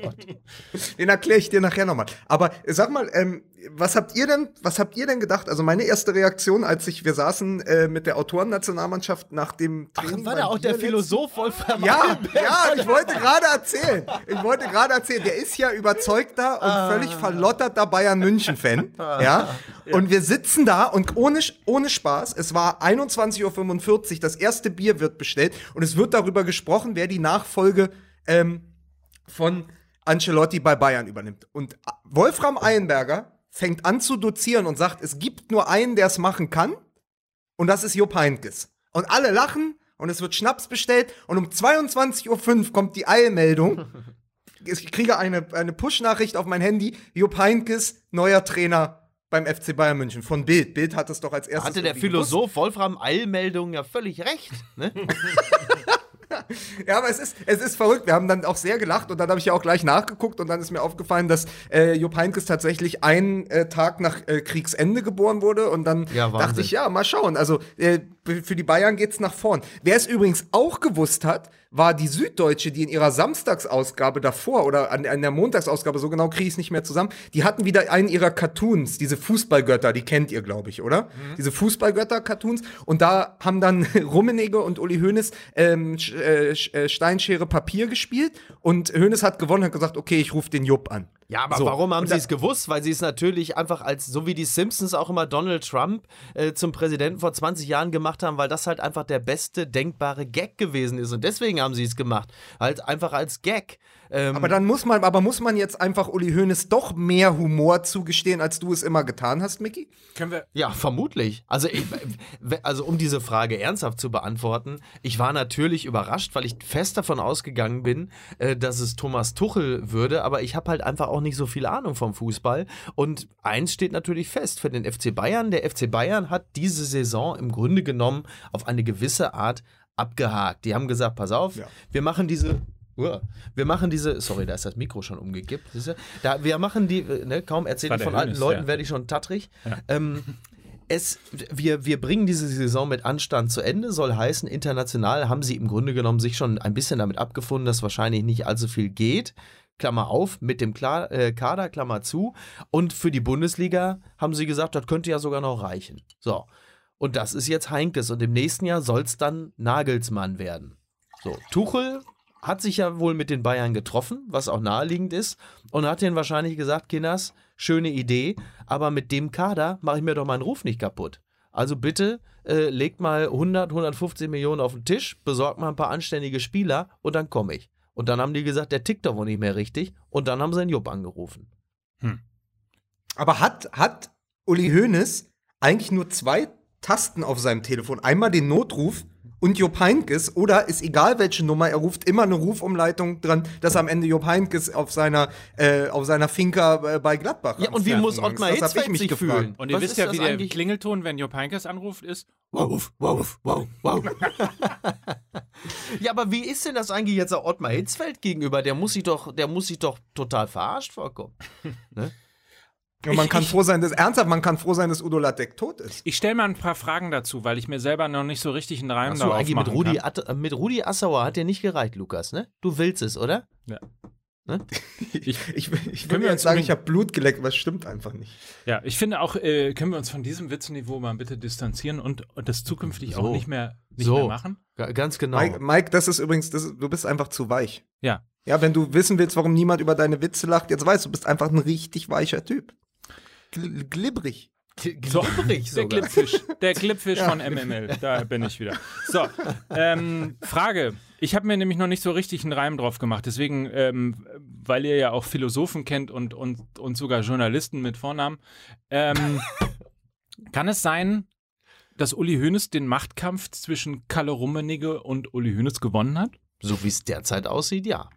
Den erkläre ich dir nachher nochmal. Aber sag mal, ähm, was habt ihr denn, was habt ihr denn gedacht? Also meine erste Reaktion, als ich, wir saßen äh, mit der Autorennationalmandschaft nach dem Ach, Training. war beim da auch der Philosoph Wolfram Ja, ja, ich wollte gerade erzählen. Ich wollte gerade erzählen, der ist ja überzeugter und völlig verlotterter Bayern München-Fan. Ja. Und wir sitzen da und ohne, ohne Spaß, es war 21.45 Uhr, das erste Bier wird bestellt und es wird darüber gesprochen, wer die Nachfolge ähm, von Ancelotti bei Bayern übernimmt. Und Wolfram Eilenberger fängt an zu dozieren und sagt, es gibt nur einen, der es machen kann. Und das ist Jupp Heynckes. Und alle lachen und es wird Schnaps bestellt und um 22.05 Uhr kommt die Eilmeldung. Ich kriege eine, eine Push-Nachricht auf mein Handy. Jupp Heynckes, neuer Trainer beim FC Bayern München. Von Bild. Bild hat es doch als erstes. Hatte der irgendwie gewusst. Philosoph Wolfram Eilmeldung ja völlig recht. Ne? Ja, aber es ist, es ist verrückt. Wir haben dann auch sehr gelacht und dann habe ich ja auch gleich nachgeguckt und dann ist mir aufgefallen, dass äh, Jupp Heynckes tatsächlich einen äh, Tag nach äh, Kriegsende geboren wurde und dann Ja, dachte ich, ja, mal schauen. Also äh, für die Bayern geht's nach vorn. Wer es übrigens auch gewusst hat, war die Süddeutsche, die in ihrer Samstagsausgabe davor oder an, an der Montagsausgabe, so genau kriege ich es nicht mehr zusammen, die hatten wieder einen ihrer Cartoons, diese Fußballgötter, die kennt ihr, glaube ich, oder? Diese Fußballgötter-Cartoons. Und da haben dann Rummenigge und Uli Hoeneß ähm, äh, äh, Steinschere Papier gespielt und Hoeneß hat gewonnen, hat gesagt, okay, ich rufe den Jupp an. Ja, aber So, warum haben sie es gewusst? Weil sie es natürlich einfach als, so wie die Simpsons auch immer Donald Trump äh, zum Präsidenten vor 20 Jahren gemacht haben, weil das halt einfach der beste denkbare Gag gewesen ist. Und deswegen haben sie es gemacht. Halt einfach als Gag. Ähm, Aber dann muss man, aber muss man jetzt einfach Uli Hoeneß doch mehr Humor zugestehen, als du es immer getan hast, Micky? Können wir. Ja, vermutlich. Also, ich, also um diese Frage ernsthaft zu beantworten, ich war natürlich überrascht, weil ich fest davon ausgegangen bin, äh, dass es Thomas Tuchel würde, aber ich habe halt einfach auch nicht so viel Ahnung vom Fußball. Und eins steht natürlich fest für den FC Bayern. Der FC Bayern hat diese Saison im Grunde genommen auf eine gewisse Art abgehakt. Die haben gesagt, pass auf, Ja. wir machen diese Uah. Wir machen diese, sorry, da ist das Mikro schon umgekippt. Da, wir machen die, äh, ne, kaum erzählt von alten Hönes, Leuten, ja. werde ich schon tattrig. Ähm, es, wir, wir bringen diese Saison mit Anstand zu Ende, soll heißen, international haben sie im Grunde genommen sich schon ein bisschen damit abgefunden, dass wahrscheinlich nicht allzu viel geht. Klammer auf, mit dem Kla äh, Kader, Klammer zu. Und für die Bundesliga haben sie gesagt, das könnte ja sogar noch reichen. So. Und das ist jetzt Heinkes. Und im nächsten Jahr soll es dann Nagelsmann werden. So, Tuchel hat sich ja wohl mit den Bayern getroffen, was auch naheliegend ist, und hat denen wahrscheinlich gesagt, Kinders, schöne Idee, aber mit dem Kader mache ich mir doch meinen Ruf nicht kaputt. Also bitte äh, legt mal 100, 150 Millionen auf den Tisch, besorgt mal ein paar anständige Spieler und dann komme ich. Und dann haben die gesagt, der tickt doch wohl nicht mehr richtig. Und dann haben sie den Jupp angerufen. Aber hat, hat Uli Hoeneß eigentlich nur zwei Tasten auf seinem Telefon? Einmal den Notruf und Jupp Heynckes oder ist egal welche Nummer, er ruft immer eine Rufumleitung dran, dass am Ende Jupp Heynckes auf seiner, äh, auf seiner Finca äh, bei Gladbach Ja, und wie muss. Ottmar Hitzfeld sich gefragt. fühlen? Und ihr Was wisst ja, wie der eigentlich? Klingelton, wenn Jupp Heynckes anruft, ist. Wow, wow, wow, wow. ja, aber wie ist denn das eigentlich jetzt auch Ottmar Hitzfeld gegenüber? Der muss sich doch, der muss sich doch total verarscht vorkommen. Und man Ich- kann ich- froh sein, dass, ernsthaft, man kann froh sein, dass Udo Lattek tot ist. Ich stelle mal ein paar Fragen dazu, weil ich mir selber noch nicht so richtig einen Reim darauf eigentlich mit Rudi, kann. At- mit Rudi Assauer hat dir nicht gereicht, Lukas, ne? Du willst es, oder? Ich, ich, ich Können will wir jetzt uns sagen, ich habe Blut geleckt, aber es stimmt einfach nicht. Ja, ich finde auch, äh, können wir uns von diesem Witzniveau mal bitte distanzieren und, und das zukünftig So. auch nicht mehr, nicht So. mehr machen? Ga- Ganz genau. Mike, Mike, das ist übrigens, das ist, du bist einfach zu weich. Ja. Ja, wenn du wissen willst, warum niemand über deine Witze lacht, jetzt weißt du, du bist einfach ein richtig weicher Typ. Gl glibberig. G- So, Glibberig der sogar. Clipfish, der Clipfish von MML, da bin ich wieder. So, ähm, Frage. Ich habe mir nämlich noch nicht so richtig einen Reim drauf gemacht, deswegen, ähm, weil ihr ja auch Philosophen kennt und, und, und sogar Journalisten mit Vornamen, ähm, kann es sein, dass Uli Hoeneß den Machtkampf zwischen Kalle Rummenigge und Uli Hoeneß gewonnen hat? So wie es derzeit aussieht, ja.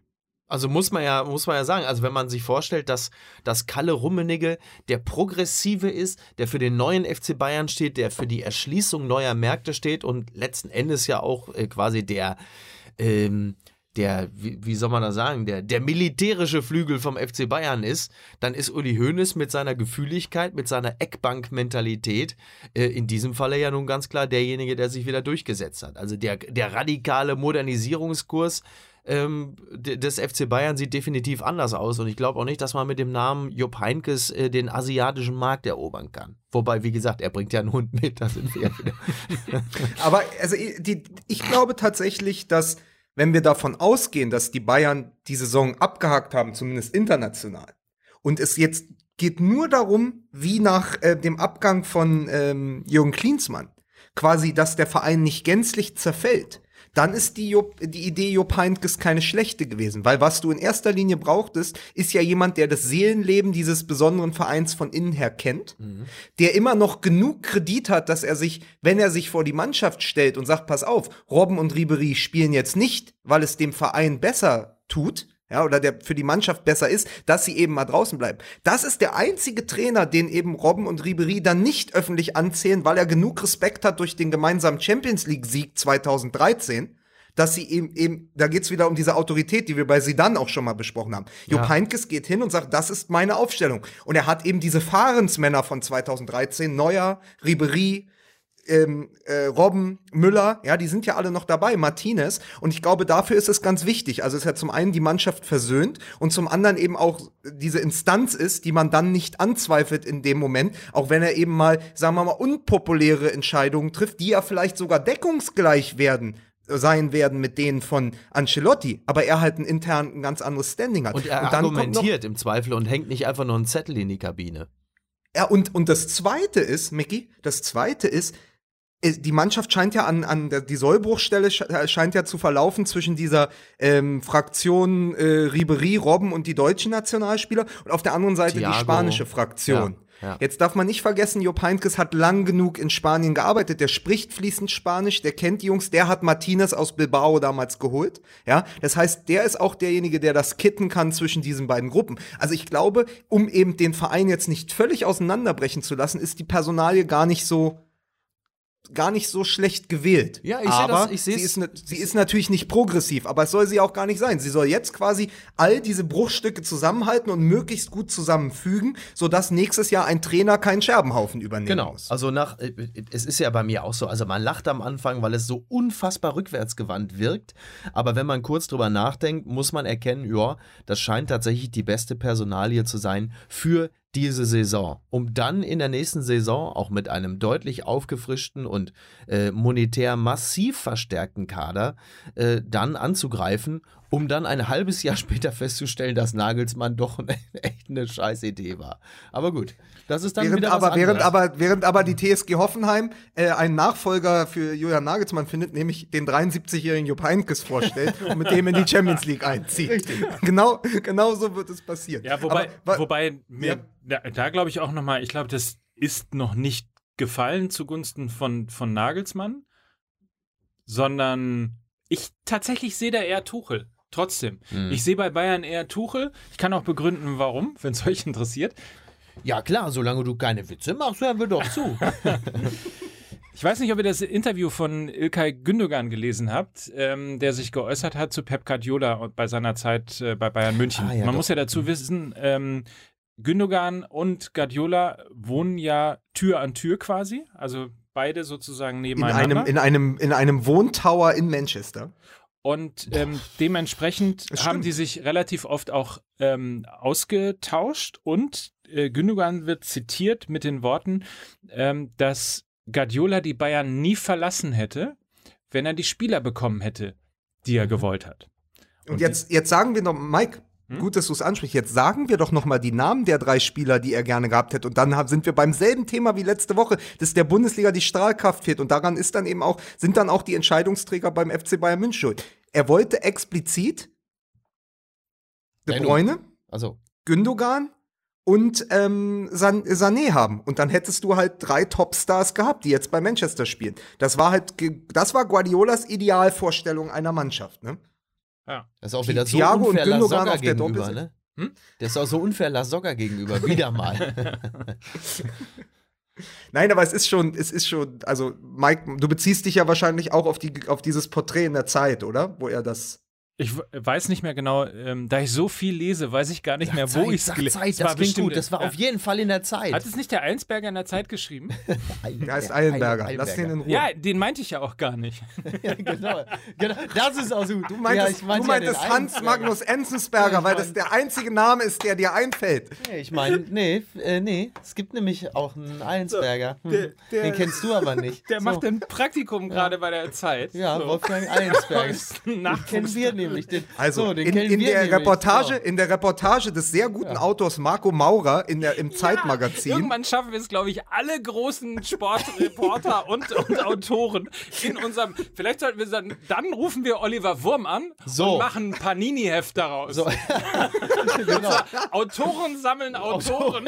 Also muss man ja, muss man ja sagen, also wenn man sich vorstellt, dass, dass Kalle Rummenigge der Progressive ist, der für den neuen FC Bayern steht, der für die Erschließung neuer Märkte steht und letzten Endes ja auch äh, quasi der, ähm, der, wie, wie soll man das sagen, der, der militärische Flügel vom FC Bayern ist, dann ist Uli Hoeneß mit seiner Gefühligkeit, mit seiner Eckbank-Mentalität äh, in diesem Falle ja nun ganz klar derjenige, der sich wieder durchgesetzt hat. Also der, der radikale Modernisierungskurs ähm, des FC Bayern sieht definitiv anders aus und ich glaube auch nicht, dass man mit dem Namen Jupp Heinkes äh, den asiatischen Markt erobern kann. Wobei, wie gesagt, er bringt ja einen Hund mit, da sind wir ja wieder. Aber also, die, ich glaube tatsächlich, dass, wenn wir davon ausgehen, dass die Bayern die Saison abgehakt haben, zumindest international, und es jetzt geht nur darum, wie nach äh, dem Abgang von ähm, Jürgen Klinsmann, quasi, dass der Verein nicht gänzlich zerfällt, dann ist die, Jupp, die Idee Jupp Heynckes keine schlechte gewesen. Weil was du in erster Linie brauchtest, ist ja jemand, der das Seelenleben dieses besonderen Vereins von innen her kennt, der immer noch genug Kredit hat, dass er sich, wenn er sich vor die Mannschaft stellt und sagt, pass auf, Robben und Ribery spielen jetzt nicht, weil es dem Verein besser tut, ja, oder der für die Mannschaft besser ist, dass sie eben mal draußen bleiben. Das ist der einzige Trainer, den eben Robben und Ribery dann nicht öffentlich anzählen, weil er genug Respekt hat durch den gemeinsamen Champions League Sieg 2013, dass sie eben, eben da geht's wieder um diese Autorität, die wir bei Sidan auch schon mal besprochen haben. Jupp Ja. Heynckes geht hin und sagt, das ist meine Aufstellung. Und er hat eben diese Fahrensmänner von 2013, Neuer, Ribery, ähm, äh, Robben, Müller, ja, die sind ja alle noch dabei, Martinez. Und ich glaube, dafür ist es ganz wichtig. Also es ist ja zum einen die Mannschaft versöhnt und zum anderen eben auch diese Instanz ist, die man dann nicht anzweifelt in dem Moment, auch wenn er eben mal, sagen wir mal, unpopuläre Entscheidungen trifft, die ja vielleicht sogar deckungsgleich werden sein werden mit denen von Ancelotti, aber er halt ein intern ein ganz anderes Standing hat. Und er dann kommt noch- argumentiert im Zweifel und hängt nicht einfach nur einen Zettel in die Kabine. Ja, und, und das Zweite ist, Mickey, das Zweite ist, die Mannschaft scheint ja an, an der, die Sollbruchstelle äh, scheint ja zu verlaufen zwischen dieser ähm, Fraktion äh, Ribery, Robben und die deutschen Nationalspieler und auf der anderen Seite Thiago. die spanische Fraktion. Ja, ja. Jetzt darf man nicht vergessen, Jupp Heynckes hat lang genug in Spanien gearbeitet. Der spricht fließend Spanisch, der kennt die Jungs, der hat Martinez aus Bilbao damals geholt. Ja, das heißt, der ist auch derjenige, der das kitten kann zwischen diesen beiden Gruppen. Also ich glaube, um eben den Verein jetzt nicht völlig auseinanderbrechen zu lassen, ist die Personalie gar nicht so gar nicht so schlecht gewählt. Ja, ich seh aber das- ich sie ist, sie ist natürlich nicht progressiv, aber es soll sie auch gar nicht sein. Sie soll jetzt quasi all diese Bruchstücke zusammenhalten und möglichst gut zusammenfügen, sodass nächstes Jahr ein Trainer keinen Scherbenhaufen übernehmen Genau. muss. Also nach, äh, es ist ja bei mir auch so, also man lacht am Anfang, weil es so unfassbar rückwärtsgewandt wirkt. Aber wenn man kurz drüber nachdenkt, muss man erkennen, ja, das scheint tatsächlich die beste Personalie zu sein für diese Saison, um dann in der nächsten Saison auch mit einem deutlich aufgefrischten und äh, monetär massiv verstärkten Kader äh, dann anzugreifen, um dann ein halbes Jahr später festzustellen, dass Nagelsmann doch echt eine scheiß Idee war. Aber gut, das ist dann während wieder aber, was während anderes. aber während aber die TSG Hoffenheim äh, einen Nachfolger für Julian Nagelsmann findet, nämlich den 73-jährigen Jupp Heynckes vorstellt und mit dem in die Champions League einzieht. Genau, genau so wird es passieren. Ja, wobei, Aber wobei mir, Ja. da, da glaube ich auch nochmal, ich glaube, das ist noch nicht gefallen zugunsten von, von Nagelsmann, sondern ich tatsächlich sehe da eher Tuchel. Trotzdem. Hm. Ich sehe bei Bayern eher Tuchel. Ich kann auch begründen, warum, wenn es euch interessiert. Ja klar, solange du keine Witze machst, hören wir doch zu. Ich weiß nicht, ob ihr das Interview von Ilkay Gündogan gelesen habt, ähm, der sich geäußert hat zu Pep Guardiola bei seiner Zeit äh, bei Bayern München. Ah, ja, Man doch. muss ja dazu wissen, ähm, Gündogan und Guardiola wohnen ja Tür an Tür quasi, also beide sozusagen in nebeneinander. einem, in einem, in einem Wohntower in Manchester. Und ähm, dementsprechend haben die sich relativ oft auch ähm, ausgetauscht und äh, Gündogan wird zitiert mit den Worten, ähm, dass Guardiola die Bayern nie verlassen hätte, wenn er die Spieler bekommen hätte, die Mhm. er gewollt hat. Und jetzt, jetzt sagen wir noch, Mike, Hm? gut, dass du es ansprichst, jetzt sagen wir doch noch mal die Namen der drei Spieler, die er gerne gehabt hätte. Und dann sind wir beim selben Thema wie letzte Woche, dass der Bundesliga die Strahlkraft fehlt. Und daran ist dann eben auch, sind dann auch die Entscheidungsträger beim FC Bayern München schuld. Er wollte explizit De. Bruyne, Also, Gündogan und ähm, San Sané haben. Und dann hättest du halt drei Topstars gehabt, die jetzt bei Manchester spielen. Das war halt, das war Guardiolas Idealvorstellung einer Mannschaft, ne? Ja. das ist auch wieder so Thiago und unfair Lasogga gegenüber, ne? Hm? Das ist auch so unfair Lasogga gegenüber, wieder mal. Nein, aber es ist schon, es ist schon, also Mike, du beziehst dich ja wahrscheinlich auch auf, die, auf dieses Porträt in der Zeit, oder? Wo er das. Ich weiß nicht mehr genau, ähm, da ich so viel lese, weiß ich gar nicht mehr, wo ich es Sag gelesen Zeit, Es das klingt bestimmt- gut. Das war ja. auf jeden Fall in der Zeit. Hat es nicht der Einsberger in der Zeit geschrieben? Der heißt Eilenberger. Lass den in Ruhe. ja, den meinte ich ja auch gar nicht. ja, genau, genau. Das ist auch so. Du meintest, du meintest Hans Magnus Enzensberger, weil das der einzige Name ist, der dir einfällt. Nee, ich meine, nee, äh, nee. Es gibt nämlich auch einen Einsberger. Hm. der- der- Den kennst du aber nicht. Der so. macht ein Praktikum gerade bei der Zeit. Ja, So. Wolfgang Einsberger. Nachwuchs. kennen wir nämlich. Den, Also so, den in, kennen in wir der nämlich. Reportage, So. in der Reportage des sehr guten Autors Marco Maurer in der, im Zeitmagazin. Irgendwann schaffen wir es, glaube ich, alle großen Sportreporter und, und Autoren in unserem. Vielleicht sollten wir sagen, dann rufen wir Oliver Wurm an So. und machen ein Panini-Heft daraus. So. genau. Autoren sammeln Autoren.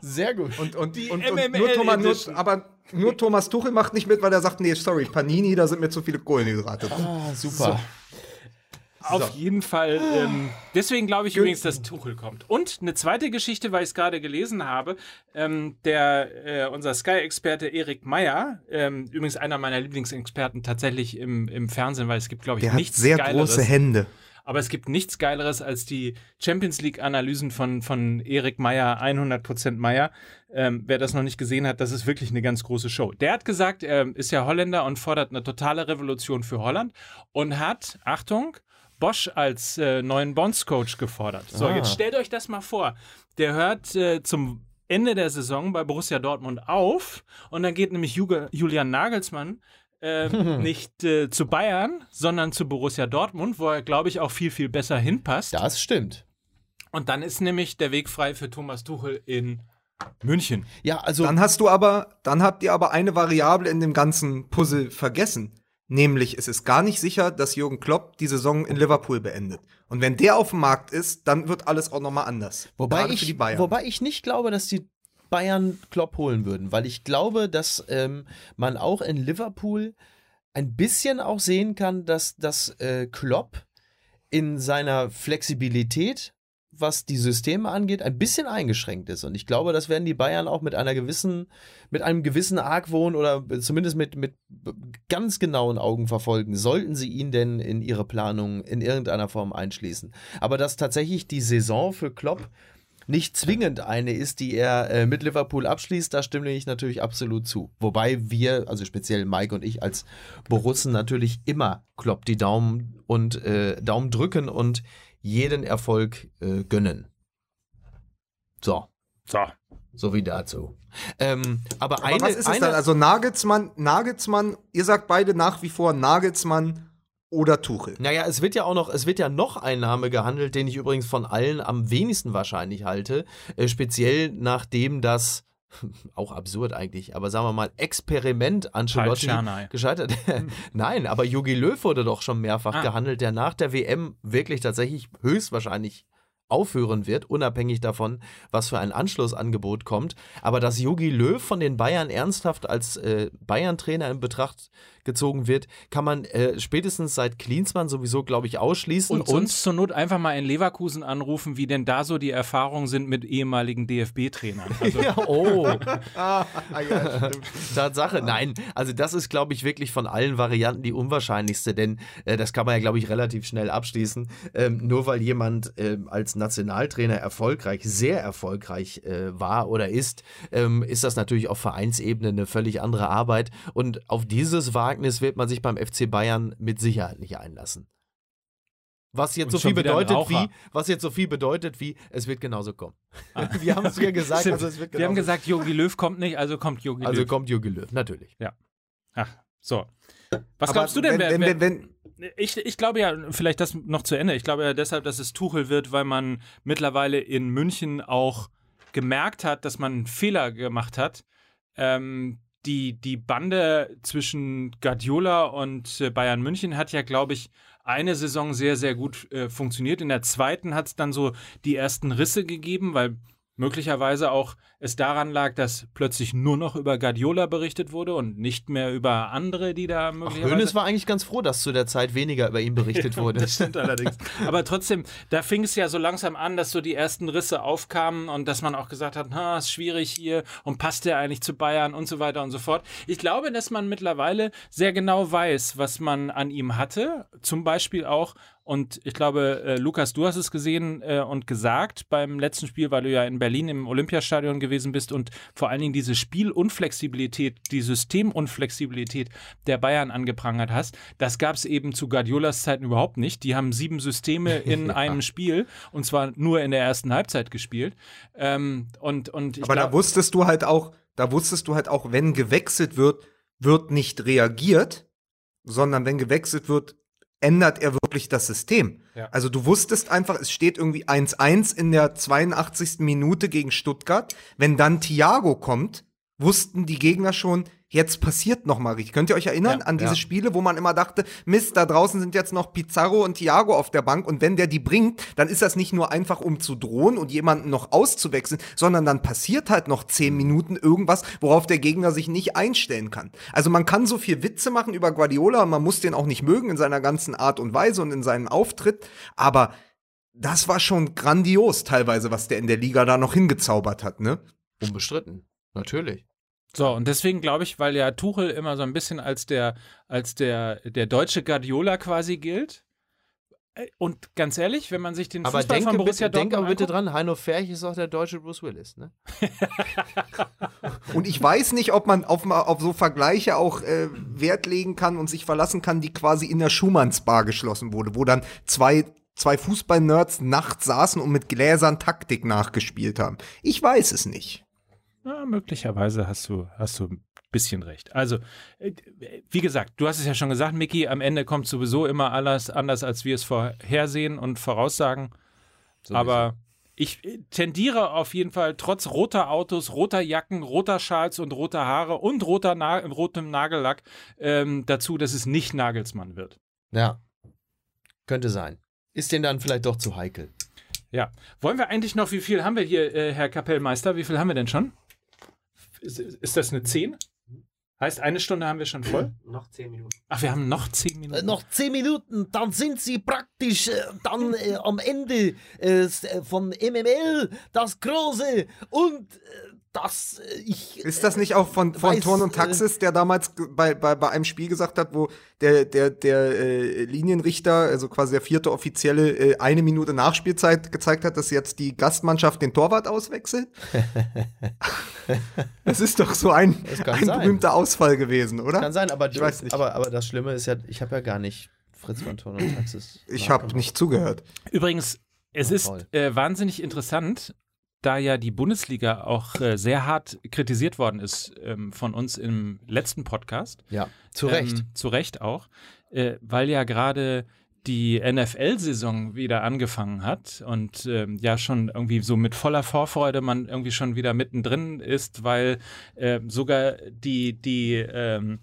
Sehr gut. Und, und, Die und, und MML nur Thomas, nur, aber nur Thomas Tuchel macht nicht mit, weil er sagt, nee, sorry, Panini, da sind mir zu viele Kohlenhydrate drin. Ah, super. Auf jeden Fall. Ähm, deswegen glaube ich übrigens, dass Tuchel kommt. Und eine zweite Geschichte, weil ich es gerade gelesen habe. Ähm, der, äh, unser Sky-Experte Erik Meyer, ähm, übrigens einer meiner Lieblingsexperten tatsächlich im, im Fernsehen, weil es gibt, glaube ich, Der hat nichts sehr Geileres. große Hände. Aber es gibt nichts Geileres als die Champions League-Analysen von, von Erik Meyer, 100% Meyer. Ähm, wer das noch nicht gesehen hat, das ist wirklich eine ganz große Show. Der hat gesagt, er ist ja Holländer und fordert eine totale Revolution für Holland und hat, Achtung, Bosch als äh, neuen Bonds-Coach gefordert. So, Ah. jetzt stellt euch das mal vor. Der hört äh, zum Ende der Saison bei Borussia Dortmund auf und dann geht nämlich Ju Julian Nagelsmann äh, nicht äh, zu Bayern, sondern zu Borussia Dortmund, wo er, glaube ich, auch viel, viel besser hinpasst. Das stimmt. Und dann ist nämlich der Weg frei für Thomas Tuchel in München. Ja, also Dann hast du aber, dann habt ihr aber eine Variable in dem ganzen Puzzle vergessen. Nämlich, es ist gar nicht sicher, dass Jürgen Klopp die Saison in Liverpool beendet. Und wenn der auf dem Markt ist, dann wird alles auch nochmal anders. Wobei Gerade für die ich, Bayern. wobei ich nicht glaube, dass die Bayern Klopp holen würden, weil ich glaube, dass ähm, man auch in Liverpool ein bisschen auch sehen kann, dass, dass äh, Klopp in seiner Flexibilität, was die Systeme angeht, ein bisschen eingeschränkt ist. Und ich glaube, das werden die Bayern auch mit einer gewissen, mit einem gewissen Argwohn oder zumindest mit, mit ganz genauen Augen verfolgen, sollten sie ihn denn in ihre Planung in irgendeiner Form einschließen. Aber dass tatsächlich die Saison für Klopp nicht zwingend eine ist, die er äh, mit Liverpool abschließt, da stimme ich natürlich absolut zu. Wobei wir, also speziell Mike und ich als Borussen natürlich immer Klopp die Daumen und äh, Daumen drücken und jeden Erfolg äh, gönnen. So, So. so wie dazu. Ähm, aber, Aber eine, was ist es eine, dann? Also Nagelsmann, Nagelsmann, ihr sagt beide nach wie vor Nagelsmann oder Tuchel. Naja, es wird ja auch noch, es wird ja noch ein Name gehandelt, den ich übrigens von allen am wenigsten wahrscheinlich halte. Äh, speziell nachdem das, auch absurd eigentlich, aber sagen wir mal, Experiment Ancelotti gescheitert. Nein, aber Jogi Löw wurde doch schon mehrfach Ah. gehandelt, der nach der WM wirklich tatsächlich höchstwahrscheinlich aufhören wird, unabhängig davon, was für ein Anschlussangebot kommt. Aber dass Jogi Löw von den Bayern ernsthaft als äh, Bayern-Trainer in Betracht gezogen wird, kann man äh, spätestens seit Klinsmann sowieso, glaube ich, ausschließen. Und sonst zur Not einfach mal in Leverkusen anrufen, wie denn da so die Erfahrungen sind mit ehemaligen DFB-Trainern. Also, ja, oh, Ah, ja. Tatsache. Nein, also das ist, glaube ich, wirklich von allen Varianten die unwahrscheinlichste, denn äh, das kann man ja, glaube ich, relativ schnell abschließen. Ähm, nur weil jemand ähm, als Nationaltrainer erfolgreich, sehr erfolgreich äh, war oder ist, ähm, ist das natürlich auf Vereinsebene eine völlig andere Arbeit. Und auf dieses Wagnis wird man sich beim FC Bayern mit Sicherheit nicht einlassen. Was jetzt so viel bedeutet wie, was jetzt so viel bedeutet wie, es wird genauso kommen. Wir haben es ja gesagt, also es wird wir haben gesagt, Jogi Löw kommt nicht, also kommt Jogi Also Löw. kommt Jürgen Löw, natürlich. Ach, so. Was Aber glaubst du denn, wer, wenn, wer, wenn, wenn, Ich, ich glaube ja, vielleicht das noch zu Ende. Ich glaube ja deshalb, dass es Tuchel wird, weil man mittlerweile in München auch gemerkt hat, dass man einen Fehler gemacht hat. Ähm, die, die Bande zwischen Guardiola und äh, Bayern München hat ja, glaube ich, eine Saison sehr, sehr gut äh, funktioniert. In der zweiten hat es dann so die ersten Risse gegeben, weil möglicherweise auch es daran lag, dass plötzlich nur noch über Guardiola berichtet wurde und nicht mehr über andere, die da Ach, möglicherweise... Hoeneß war eigentlich ganz froh, dass zu der Zeit weniger über ihn berichtet wurde. Das stimmt allerdings. Aber trotzdem, da fing es ja so langsam an, dass so die ersten Risse aufkamen und dass man auch gesagt hat, na, ist schwierig hier und passt der eigentlich zu Bayern und so weiter und so fort. Ich glaube, dass man mittlerweile sehr genau weiß, was man an ihm hatte. Zum Beispiel auch, und ich glaube, äh, Lukas, du hast es gesehen äh, und gesagt beim letzten Spiel, weil du ja in Berlin im Olympiastadion gewesen bist und vor allen Dingen diese Spielunflexibilität, die Systemunflexibilität der Bayern angeprangert hast. Das gab es eben zu Guardiolas Zeiten überhaupt nicht. Die haben sieben Systeme in einem Spiel und zwar nur in der ersten Halbzeit gespielt. Ähm, und, und aber da glaub- wusstest du halt auch, da wusstest du halt auch, wenn gewechselt wird, wird nicht reagiert, sondern wenn gewechselt wird, ändert er wirklich das System. Ja. Also du wusstest einfach, es steht irgendwie 1-1 in der 82. Minute gegen Stuttgart. Wenn dann Thiago kommt, wussten die Gegner schon, jetzt passiert noch mal richtig. Könnt ihr euch erinnern Ja, an diese ja. Spiele, wo man immer dachte, Mist, da draußen sind jetzt noch Pizarro und Thiago auf der Bank und wenn der die bringt, dann ist das nicht nur einfach um zu drohen und jemanden noch auszuwechseln, sondern dann passiert halt noch zehn Minuten irgendwas, worauf der Gegner sich nicht einstellen kann. Also man kann so viel Witze machen über Guardiola, man muss den auch nicht mögen in seiner ganzen Art und Weise und in seinem Auftritt, aber das war schon grandios teilweise, was der in der Liga da noch hingezaubert hat, ne? Unbestritten. Natürlich. So, und deswegen glaube ich, weil ja Tuchel immer so ein bisschen als der, als der, der deutsche Guardiola quasi gilt. Äh, Und ganz ehrlich, wenn man sich den Aber Fußball denke von Borussia bitte, denk aber Dortmund bitte anguckt, dran, Heino Ferch ist auch der deutsche Bruce Willis, ne? Und ich weiß nicht, ob man auf, auf so Vergleiche auch äh, Wert legen kann und sich verlassen kann, die quasi in der Schumannsbar geschlossen wurde, wo dann zwei, zwei Fußball-Nerds nachts saßen und mit Gläsern Taktik nachgespielt haben. Ich weiß es nicht. Ja, möglicherweise hast du, hast du ein bisschen recht. Also, äh, wie gesagt, du hast es ja schon gesagt, Micky, am Ende kommt sowieso immer alles anders, als wir es vorhersehen und voraussagen. Aber ich äh, tendiere auf jeden Fall trotz roter Autos, roter Jacken, roter Schals und roter Haare und roter Na rotem Nagellack ähm, dazu, dass es nicht Nagelsmann wird. Ja. Könnte sein. Ist den dann vielleicht doch zu heikel. Ja. Wollen wir eigentlich noch, wie viel haben wir hier, äh, Herr Kapellmeister? Wie viel haben wir denn schon? Ist, ist das eine 10? Heißt, eine Stunde haben wir schon voll? Noch zehn Minuten. Ach, wir haben noch 10 Äh, Minuten. noch zehn Minuten, dann sind sie praktisch äh, dann äh, am Ende äh, äh, von MML, das Große und äh, das äh, ich. Ist das nicht auch von, von weiß, Thorn und äh, Taxis, der damals bei, bei, bei einem Spiel gesagt hat, wo der, der, der äh, Linienrichter, also quasi der vierte Offizielle, äh, eine Minute Nachspielzeit gezeigt hat, dass jetzt die Gastmannschaft den Torwart auswechselt? das ist doch so ein, ein sein. berühmter Ausfall gewesen, oder? Kann sein, aber, Ich weiß nicht. aber, aber das Schlimme ist ja, ich habe ja gar nicht Fritz von Ton und Taxis. Ich habe nicht zugehört. Übrigens, es Oh, ist äh, wahnsinnig interessant. Da ja die Bundesliga auch äh, sehr hart kritisiert worden ist ähm, von uns im letzten Podcast. Ja, zu Recht. Ähm, zu Recht auch, äh, weil ja gerade die NFL-Saison wieder angefangen hat und ähm, ja schon irgendwie so mit voller Vorfreude man irgendwie schon wieder mittendrin ist, weil äh, sogar die, die, ähm,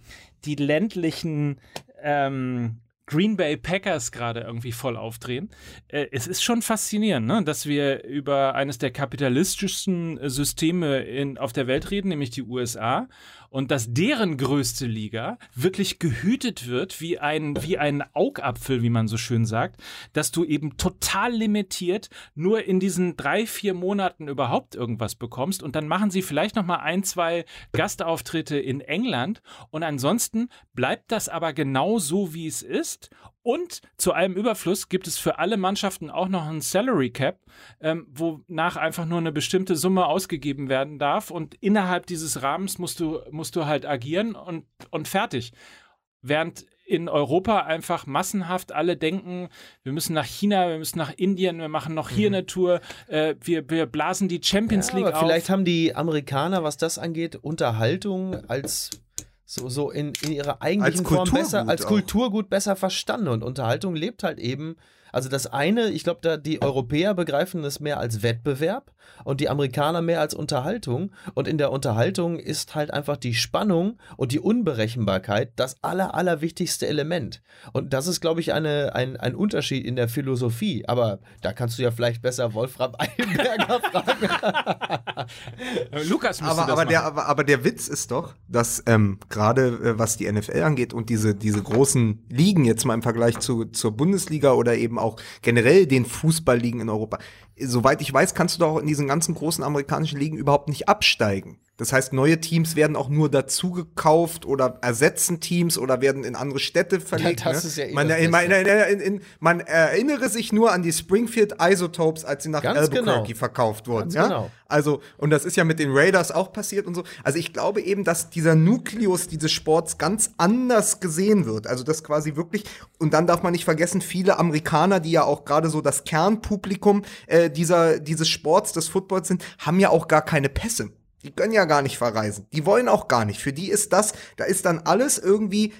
die ländlichen ähm, Green Bay Packers gerade irgendwie voll aufdrehen. Äh, es ist schon faszinierend, ne? dass wir über eines der kapitalistischsten Systeme in, auf der Welt reden, nämlich die USA, und dass deren größte Liga wirklich gehütet wird wie ein, wie ein Augapfel, wie man so schön sagt, dass du eben total limitiert nur in diesen drei, vier Monaten überhaupt irgendwas bekommst. Und dann machen sie vielleicht noch mal ein, zwei Gastauftritte in England. Und ansonsten bleibt das aber genau so, wie es ist und zu allem Überfluss gibt es für alle Mannschaften auch noch ein Salary Cap, ähm, wonach einfach nur eine bestimmte Summe ausgegeben werden darf. Und innerhalb dieses Rahmens musst du, musst du halt agieren und, und fertig. Während in Europa einfach massenhaft alle denken, wir müssen nach China, wir müssen nach Indien, wir machen noch hier mhm. eine Tour, äh, wir, wir blasen die Champions ja, League aber auf. Vielleicht haben die Amerikaner, was das angeht, Unterhaltung als so, so in, in ihrer eigentlichen Form besser, als Kulturgut besser verstanden. Und Unterhaltung lebt halt eben also das eine, ich glaube, da die Europäer begreifen es mehr als Wettbewerb und die Amerikaner mehr als Unterhaltung. Und in der Unterhaltung ist halt einfach die Spannung und die Unberechenbarkeit das aller, allerwichtigste Element. Und das ist, glaube ich, eine, ein, ein Unterschied in der Philosophie. Aber da kannst du ja vielleicht besser Wolfram Eilenberger fragen. Lukas aber, das aber, der, aber, aber der Witz ist doch, dass ähm, gerade äh, was die NFL angeht und diese, diese großen Ligen jetzt mal im Vergleich zu, zur Bundesliga oder eben auch generell den Fußballligen in Europa. Soweit ich weiß, kannst du doch in diesen ganzen großen amerikanischen Ligen überhaupt nicht absteigen. Das heißt, neue Teams werden auch nur dazu gekauft oder ersetzen Teams oder werden in andere Städte verlegt. Ja, das ne? ist ja eh man, man, in, man, erinnere sich nur an die Springfield Isotopes, als sie nach Ganz Albuquerque genau. verkauft wurden. Ganz ja? Genau. Also, und das ist ja mit den Raiders auch passiert und so. Also ich glaube eben, dass dieser Nukleus dieses Sports ganz anders gesehen wird. Also das quasi wirklich, und dann darf man nicht vergessen, viele Amerikaner, die ja auch gerade so das Kernpublikum äh, dieser, dieses Sports, des Footballs sind, haben ja auch gar keine Pässe. Die können ja gar nicht verreisen. Die wollen auch gar nicht. Für die ist das, da ist dann alles irgendwie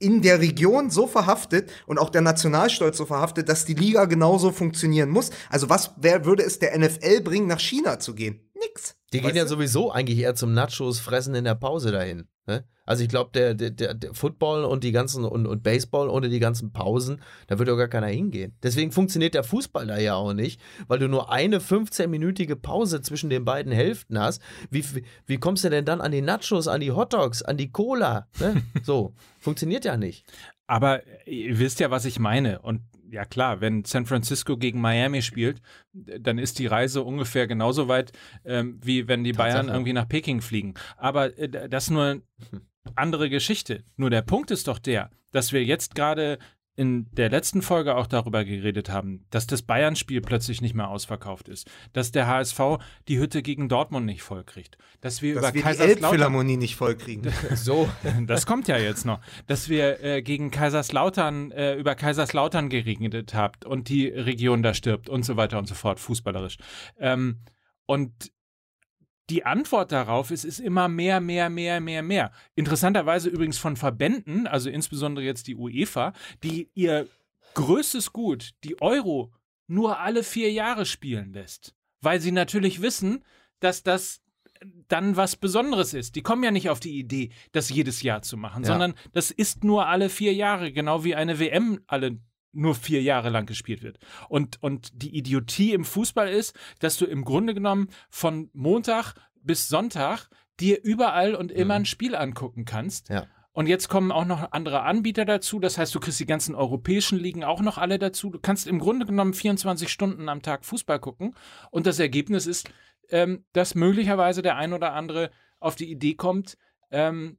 in der Region so verhaftet und auch der Nationalstolz so verhaftet, dass die Liga genauso funktionieren muss. Also was wer würde es der NFL bringen, nach China zu gehen? Nix. Die gehen ja sowieso eigentlich eher zum Nachos fressen in der Pause dahin. Ne? Also ich glaube, der, der, der, Football und die ganzen und, und Baseball ohne die ganzen Pausen, da würde doch gar keiner hingehen. Deswegen funktioniert der Fußball da ja auch nicht, weil du nur eine 15-minütige Pause zwischen den beiden Hälften hast. Wie, wie, kommst du denn dann an die Nachos, an die Hotdogs, an die Cola? Ne? So, funktioniert ja nicht. Aber ihr wisst ja, was ich meine. Und ja klar, wenn San Francisco gegen Miami spielt, dann ist die Reise ungefähr genauso weit, ähm, wie wenn die Tatsache. Bayern irgendwie nach Peking fliegen. Aber äh, das nur andere Geschichte. Nur der Punkt ist doch der, dass wir jetzt gerade in der letzten Folge auch darüber geredet haben, dass das Bayern-Spiel plötzlich nicht mehr ausverkauft ist, dass der HSV die Hütte gegen Dortmund nicht vollkriegt, dass wir dass über wir Kaiserslautern die nicht vollkriegen. so, das kommt ja jetzt noch, dass wir äh, gegen Kaiserslautern äh, über Kaiserslautern geregnet habt und die Region da stirbt und so weiter und so fort, fußballerisch. Ähm, und die Antwort darauf ist, ist immer mehr, mehr, mehr, mehr, mehr. Interessanterweise übrigens von Verbänden, also insbesondere jetzt die UEFA, die ihr größtes Gut, die Euro, nur alle vier Jahre spielen lässt. Weil sie natürlich wissen, dass das dann was Besonderes ist. Die kommen ja nicht auf die Idee, das jedes Jahr zu machen, ja. sondern das ist nur alle vier Jahre, genau wie eine WM alle nur vier Jahre lang gespielt wird. Und, und die Idiotie im Fußball ist, dass du im Grunde genommen von Montag bis Sonntag dir überall und immer mhm. ein Spiel angucken kannst. Ja. Und jetzt kommen auch noch andere Anbieter dazu. Das heißt, du kriegst die ganzen europäischen Ligen auch noch alle dazu. Du kannst im Grunde genommen 24 Stunden am Tag Fußball gucken. Und das Ergebnis ist, ähm, dass möglicherweise der ein oder andere auf die Idee kommt, ähm,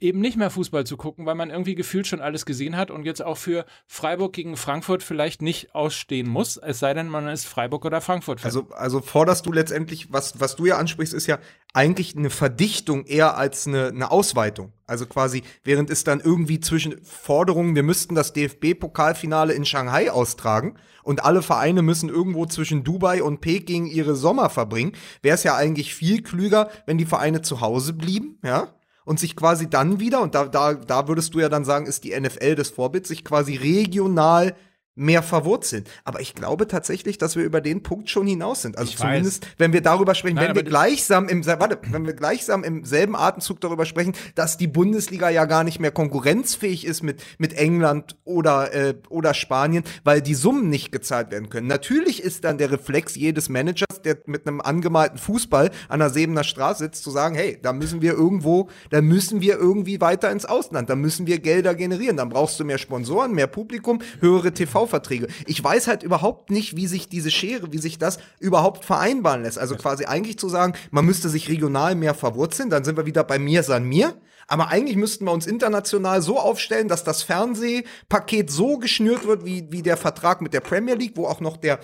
eben nicht mehr Fußball zu gucken, weil man irgendwie gefühlt schon alles gesehen hat und jetzt auch für Freiburg gegen Frankfurt vielleicht nicht ausstehen muss, es sei denn, man ist Freiburg oder Frankfurt. Also, also forderst du letztendlich, was, was du ja ansprichst, ist ja eigentlich eine Verdichtung eher als eine, eine Ausweitung. Also quasi, während es dann irgendwie zwischen Forderungen, wir müssten das DFB-Pokalfinale in Shanghai austragen und alle Vereine müssen irgendwo zwischen Dubai und Peking ihre Sommer verbringen, wäre es ja eigentlich viel klüger, wenn die Vereine zu Hause blieben, ja, und sich quasi dann wieder, und da, da, da würdest du ja dann sagen, ist die NFL des Vorbilds, sich quasi regional mehr verwurzeln. Aber ich glaube tatsächlich, dass wir über den Punkt schon hinaus sind. Also Ich zumindest, wenn wir darüber sprechen, Nein, wenn wir gleichsam im, warte, wenn wir gleichsam im selben Atemzug darüber sprechen, dass die Bundesliga ja gar nicht mehr konkurrenzfähig ist mit, mit England oder, äh, oder Spanien, weil die Summen nicht gezahlt werden können. Natürlich ist dann der Reflex jedes Managers, der mit einem angemalten Fußball an der Sebener Straße sitzt, zu sagen, hey, da müssen wir irgendwo, da müssen wir irgendwie weiter ins Ausland, da müssen wir Gelder generieren, dann brauchst du mehr Sponsoren, mehr Publikum, höhere TV-Verträge. Ich weiß halt überhaupt nicht, wie sich diese Schere, wie sich das überhaupt vereinbaren lässt. Also quasi eigentlich zu sagen, man müsste sich regional mehr verwurzeln, dann sind wir wieder bei mir san mir. Aber eigentlich müssten wir uns international so aufstellen, dass das Fernsehpaket so geschnürt wird, wie, wie der Vertrag mit der Premier League, wo auch noch der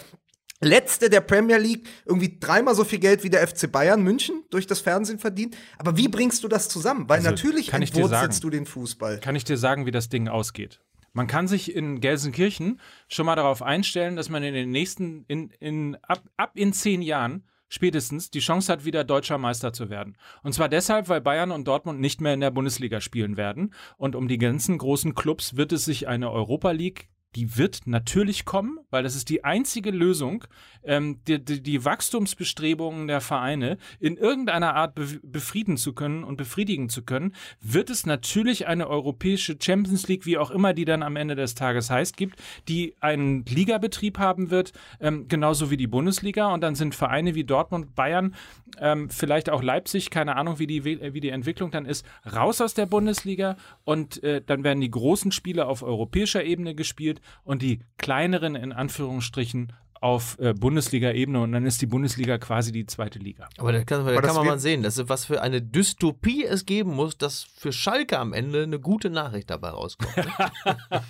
Letzte der Premier League irgendwie dreimal so viel Geld wie der FC Bayern München durch das Fernsehen verdient. Aber wie bringst du das zusammen? Weil Also, natürlich kann entwurzelst sagen. du den Fußball. kann ich dir sagen, wie das Ding ausgeht. Man kann sich in Gelsenkirchen schon mal darauf einstellen, dass man in den nächsten, in, in, ab, ab in zehn Jahren spätestens die Chance hat, wieder deutscher Meister zu werden. Und zwar deshalb, weil Bayern und Dortmund nicht mehr in der Bundesliga spielen werden. Und um die ganzen großen Clubs wird es sich eine Europa League die wird natürlich kommen, weil das ist die einzige Lösung, ähm, die, die, die Wachstumsbestrebungen der Vereine in irgendeiner Art be befrieden zu können und befriedigen zu können, wird es natürlich eine europäische Champions League, wie auch immer die dann am Ende des Tages heißt, gibt, die einen Ligabetrieb haben wird, ähm, genauso wie die Bundesliga. Und dann sind Vereine wie Dortmund, Bayern, ähm, vielleicht auch Leipzig, keine Ahnung, wie die, wie die Entwicklung dann ist, raus aus der Bundesliga und äh, dann werden die großen Spiele auf europäischer Ebene gespielt und die kleineren in Anführungsstrichen auf äh, Bundesliga-Ebene und dann ist die Bundesliga quasi die zweite Liga. Aber da kann, da Aber kann man mal sehen, dass, was für eine Dystopie es geben muss, dass für Schalke am Ende eine gute Nachricht dabei rauskommt. Ne?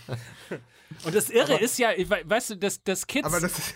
Und das Irre ist ja, we- weißt du, dass, dass Kids Aber das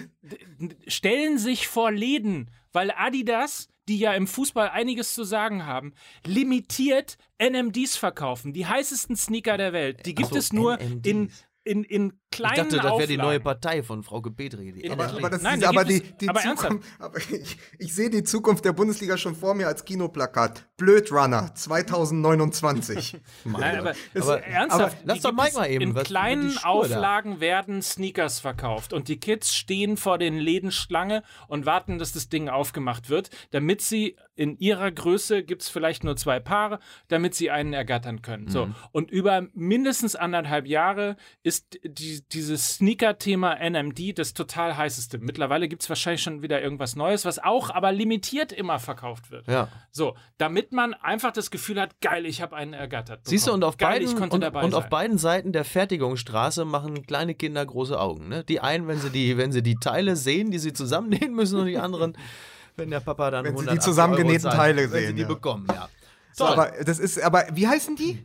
stellen sich vor Läden, weil Adidas, die ja im Fußball einiges zu sagen haben, limitiert NMDs verkaufen. Die heißesten Sneaker der Welt. Die gibt Ach so, es nur NMDs. in, in, in Ich kleinen dachte, das wäre die neue Auflagen. Partei von Frau Petri. Die aber, aber, das Nein, ist, die aber, die, die aber Zukunft, aber ich, ich sehe die Zukunft der Bundesliga schon vor mir als Kinoplakat. Blöd Runner 2029. Nein, aber, Aber- aber ernsthaft, aber lass doch Mike mal eben, In was- kleinen Spur da. Auflagen werden Sneakers verkauft und die Kids stehen vor den Läden Schlange und warten, dass das Ding aufgemacht wird, damit sie in ihrer Größe gibt es vielleicht nur zwei Paare, damit sie einen ergattern können. So Mhm. und über mindestens anderthalb Jahre ist die, dieses Sneaker-Thema NMD das total heißeste. Mittlerweile gibt es wahrscheinlich schon wieder irgendwas Neues, was auch aber limitiert immer verkauft wird. Ja. So, damit man einfach das Gefühl hat, geil, ich habe einen ergattert. Siehst du, und auf, geil, beiden, ich konnte und, dabei und sein. auf beiden Seiten der Fertigungsstraße machen kleine Kinder große Augen. Ne? Die einen, wenn sie die, wenn sie die Teile sehen, die sie zusammennähen müssen, und die anderen, wenn der Papa dann Wenn sie die 180 zusammengenähten Teile wenn sie sehen, die ja. bekommen, ja. So, aber das ist, aber wie heißen die?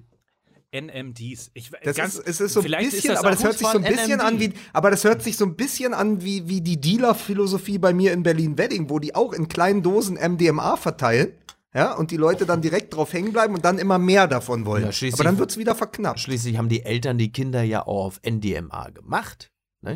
NMDs. Ich, Das ganz, ist, es ist so ein bisschen, ist das aber das hört sich so ein bisschen NMD. an wie, aber das hört sich so ein bisschen an wie, wie die Dealer-Philosophie bei mir in Berlin-Wedding, wo die auch in kleinen Dosen MDMA verteilen. Ja, und die Leute dann direkt drauf hängen bleiben und dann immer mehr davon wollen. Ja, aber dann wird's wieder verknappt. Schließlich haben die Eltern die Kinder ja auch auf NDMA gemacht. Ne?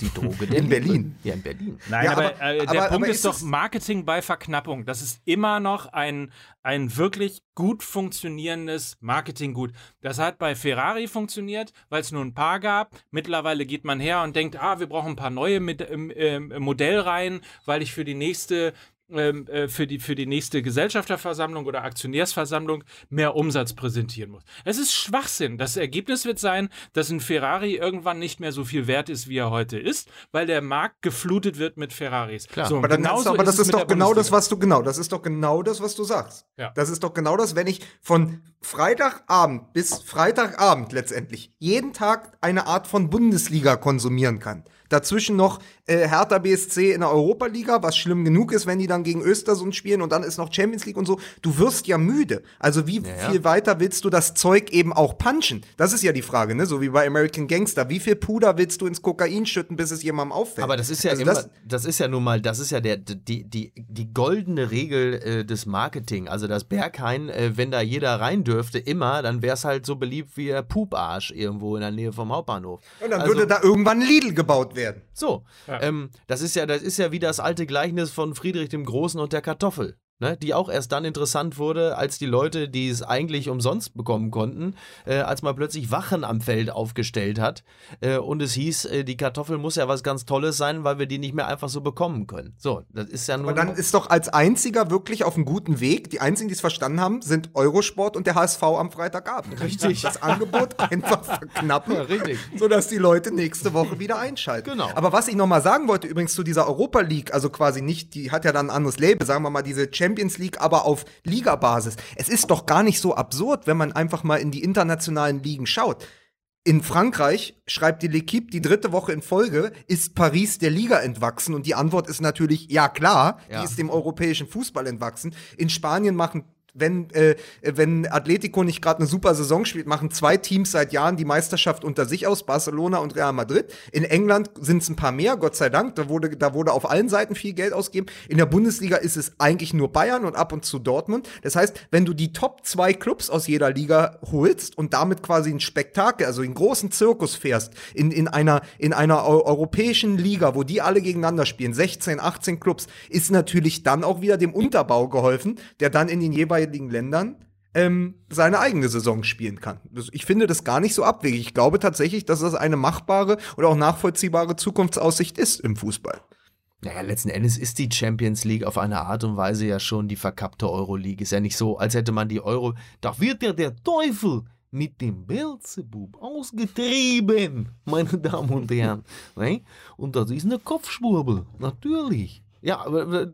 Die Droge der In Liebe. Berlin. Ja, in Berlin. Nein, Ja, aber, aber- äh, der aber- Punkt aber ist ist doch Marketing bei Verknappung. Das ist immer noch ein, ein wirklich gut funktionierendes Marketinggut. Das hat bei Ferrari funktioniert, weil es nur ein paar gab. Mittlerweile geht man her und denkt, ah, wir brauchen ein paar neue mit, ähm, ähm, Modellreihen, weil ich für die nächste ähm, für die, für die nächste Gesellschafterversammlung oder Aktionärsversammlung mehr Umsatz präsentieren muss. Es ist Schwachsinn. Das Ergebnis wird sein, dass ein Ferrari irgendwann nicht mehr so viel wert ist, wie er heute ist, weil der Markt geflutet wird mit Ferraris. Klar. So, Aber, dann genauso ist, aber das ist doch genau das, was du genau, das ist doch genau das, was du sagst. Ja. Das ist doch genau das, wenn ich von Freitagabend bis Freitagabend letztendlich jeden Tag eine Art von Bundesliga konsumieren kann. Dazwischen noch äh, Hertha BSC in der Europa-Liga, was schlimm genug ist, wenn die dann gegen Östersund spielen und dann ist noch Champions League und so. Du wirst ja müde. Also wie ja. viel weiter willst du das Zeug eben auch punchen? Das ist ja die Frage, ne? So wie bei American Gangster. Wie viel Puder willst du ins Kokain schütten, bis es jemandem auffällt? Aber das ist ja Also immer, das- das, ist ja nun mal, das ist ja der, die, die, die goldene Regel äh, des Marketing. Also das Berghain, äh, wenn da jeder rein dürfte, immer, dann wäre es halt so beliebt wie der Puparsch irgendwo in der Nähe vom Hauptbahnhof. Und dann also, würde da irgendwann ein Lidl gebaut werden. So, ähm, das ist ja, das ist ja wie das alte Gleichnis von Friedrich dem Großen und der Kartoffel. Ne, die auch erst dann interessant wurde, als die Leute, die es eigentlich umsonst bekommen konnten, äh, als man plötzlich Wachen am Feld aufgestellt hat äh, und es hieß, äh, die Kartoffel muss ja was ganz Tolles sein, weil wir die nicht mehr einfach so bekommen können. So, das ist ja nur. Und dann ist doch als einziger wirklich auf einem guten Weg, die einzigen, die es verstanden haben, sind Eurosport und der HSV am Freitagabend. Richtig. Das Angebot einfach verknappen, Ja, richtig. sodass die Leute nächste Woche wieder einschalten. Genau. Aber was ich noch mal sagen wollte, übrigens zu dieser Europa League, also quasi nicht, die hat ja dann ein anderes Label, sagen wir mal diese Champions League, aber auf Ligabasis. Es ist doch gar nicht so absurd, wenn man einfach mal in die internationalen Ligen schaut. In Frankreich schreibt die L'Equipe die dritte Woche in Folge, ist Paris der Liga entwachsen? Und die Antwort ist natürlich, ja klar, Ja. die ist dem europäischen Fußball entwachsen. In Spanien machen wenn, äh, wenn Atletico nicht gerade eine super Saison spielt, machen zwei Teams seit Jahren die Meisterschaft unter sich aus, Barcelona und Real Madrid. In England sind es ein paar mehr, Gott sei Dank. Da wurde, da wurde auf allen Seiten viel Geld ausgegeben. In der Bundesliga ist es eigentlich nur Bayern und ab und zu Dortmund. Das heißt, wenn du die Top zwei Clubs aus jeder Liga holst und damit quasi ein Spektakel, also einen großen Zirkus fährst, in, in einer, in einer eu europäischen Liga, wo die alle gegeneinander spielen, 16, 18 Clubs, ist natürlich dann auch wieder dem Unterbau geholfen, der dann in den jeweiligen Ländern ähm, seine eigene Saison spielen kann. Ich finde das gar nicht so abwegig. Ich glaube tatsächlich, dass das eine machbare oder auch nachvollziehbare Zukunftsaussicht ist im Fußball. Naja, letzten Endes ist die Champions League auf eine Art und Weise ja schon die verkappte Euroleague. Ist ja nicht so, als hätte man die Euro. Da wird ja der Teufel mit dem Belzebub ausgetrieben, meine Damen und Herren. Ne? Und das ist eine Kopfschwurbel, natürlich. Ja, aber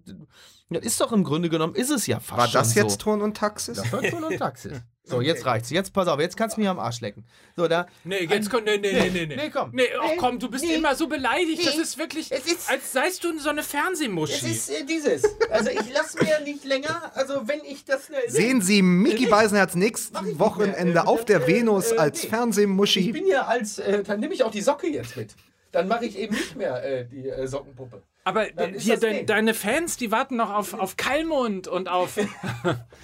das ist doch im Grunde genommen, ist es ja fast War das schon jetzt so. Turn und Taxis? Das war Ton und Taxis. So, jetzt reicht's. Jetzt pass auf, jetzt kannst du mir am Arsch lecken. So, da. Nee, jetzt komm, nee, nee, nee, nee, nee. Nee, komm. Nee, ach Nee, komm, du bist nee, immer so beleidigt. Das nee. ist wirklich, Es ist- als seist du so eine Fernsehmuschi. äh, dieses. Also ich lass mir nicht länger, also wenn ich das. Äh, Sehen Sie Mickey Beisenherz Mach ich nächstes. Wochenende Äh, auf der äh, Venus äh, als nee. Fernsehmuschi. Ich bin ja als, äh, dann nehme ich auch die Socke jetzt mit. Dann mache ich eben nicht mehr äh, die äh, Sockenpuppe. Aber hier, de deine Fans, die warten noch auf, auf Kalmund und auf.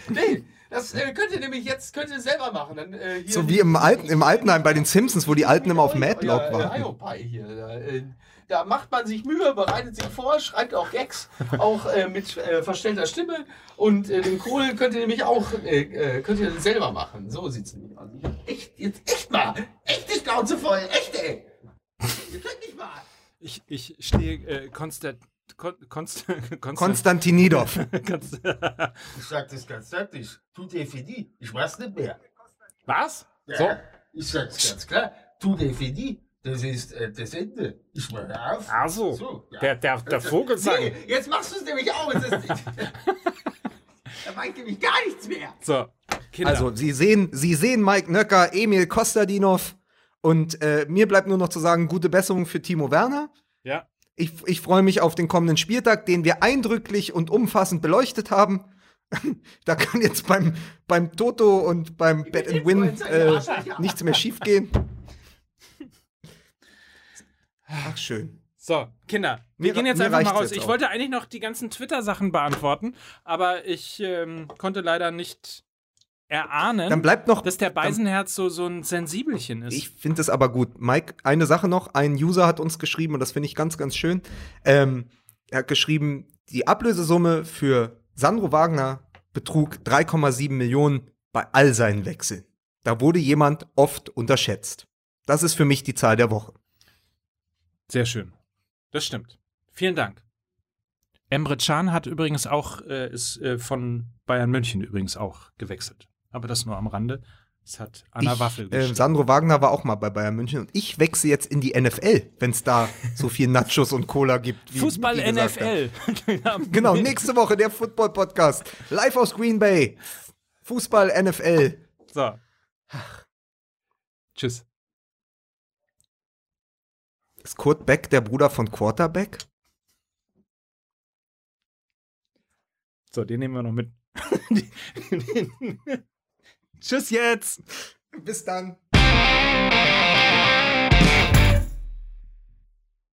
Nee, das äh, könnt ihr nämlich jetzt könnt ihr selber machen. Dann, äh, hier So wie im, Alten, im Altenheim bei den Simpsons, wo die Alten immer auf Madlock ja, waren. Hiopai hier. Da, äh, da macht man sich Mühe, bereitet sich vor, schreibt auch Gags, auch äh, mit äh, verstellter Stimme. Und äh, den Kohl könnt ihr nämlich auch könnt ihr selber machen. So sieht's nämlich aus. Echt, jetzt echt mal, echte Schnauze voll, echt ey. Ihr könnt nicht mal. Ich, ich stehe äh, konstant. Kon, konst, konstant, Konstantinidov. konst, Ich sag das ganz deutlich. Tut dir für die. Ich mach's nicht mehr. Was? Ja, So? Ich sag's ganz klar. Tut dir für die. Das ist äh, das Ende. Ich mach auf. Ach so. So, ja. Der, der, der Vogelsang. Nee, jetzt machst du es nämlich auch. Ist- da meint nämlich gar nichts mehr. So, Kinder. Also, Sie sehen, Sie sehen Mike Nöcker, Emil Kostadinov und äh, mir bleibt nur noch zu sagen, gute Besserung für Timo Werner. ja. Ich, ich freue mich auf den kommenden Spieltag, den wir eindrücklich und umfassend beleuchtet haben. da kann jetzt beim, beim Toto und beim Bet and Win äh, nichts mehr schiefgehen. Ach, schön. So, Kinder, wir Mir- gehen jetzt einfach mal raus. Ich auch. wollte eigentlich noch die ganzen Twitter-Sachen beantworten, aber ich ähm, konnte leider nicht erahnen, Dann bleibt noch. dass der Beisenherz so, so ein Sensibelchen ist. Ich finde es aber gut. Mike, eine Sache noch. Ein User hat uns geschrieben, und das finde ich ganz, ganz schön. Ähm, er hat geschrieben, die Ablösesumme für Sandro Wagner betrug 3,7 Millionen bei all seinen Wechseln. Da wurde jemand oft unterschätzt. Das ist für mich die Zahl der Woche. Sehr schön. Das stimmt. Vielen Dank. Emre Can hat übrigens auch, äh, ist äh, von Bayern München übrigens auch gewechselt. Aber das nur am Rande. Es hat Anna ich, Waffel äh, geschrieben. Sandro Wagner war auch mal bei Bayern München und ich wechsle jetzt in die NFL, wenn es da so viel Nachos und Cola gibt. wie Fußball hat. NFL. Genau, nächste Woche der Football Podcast. Live aus Green Bay. Fußball NFL. So. Tschüss. Ist Kurt Beck der Bruder von Quarterback? So, den nehmen wir noch mit. Tschüss jetzt. Bis dann.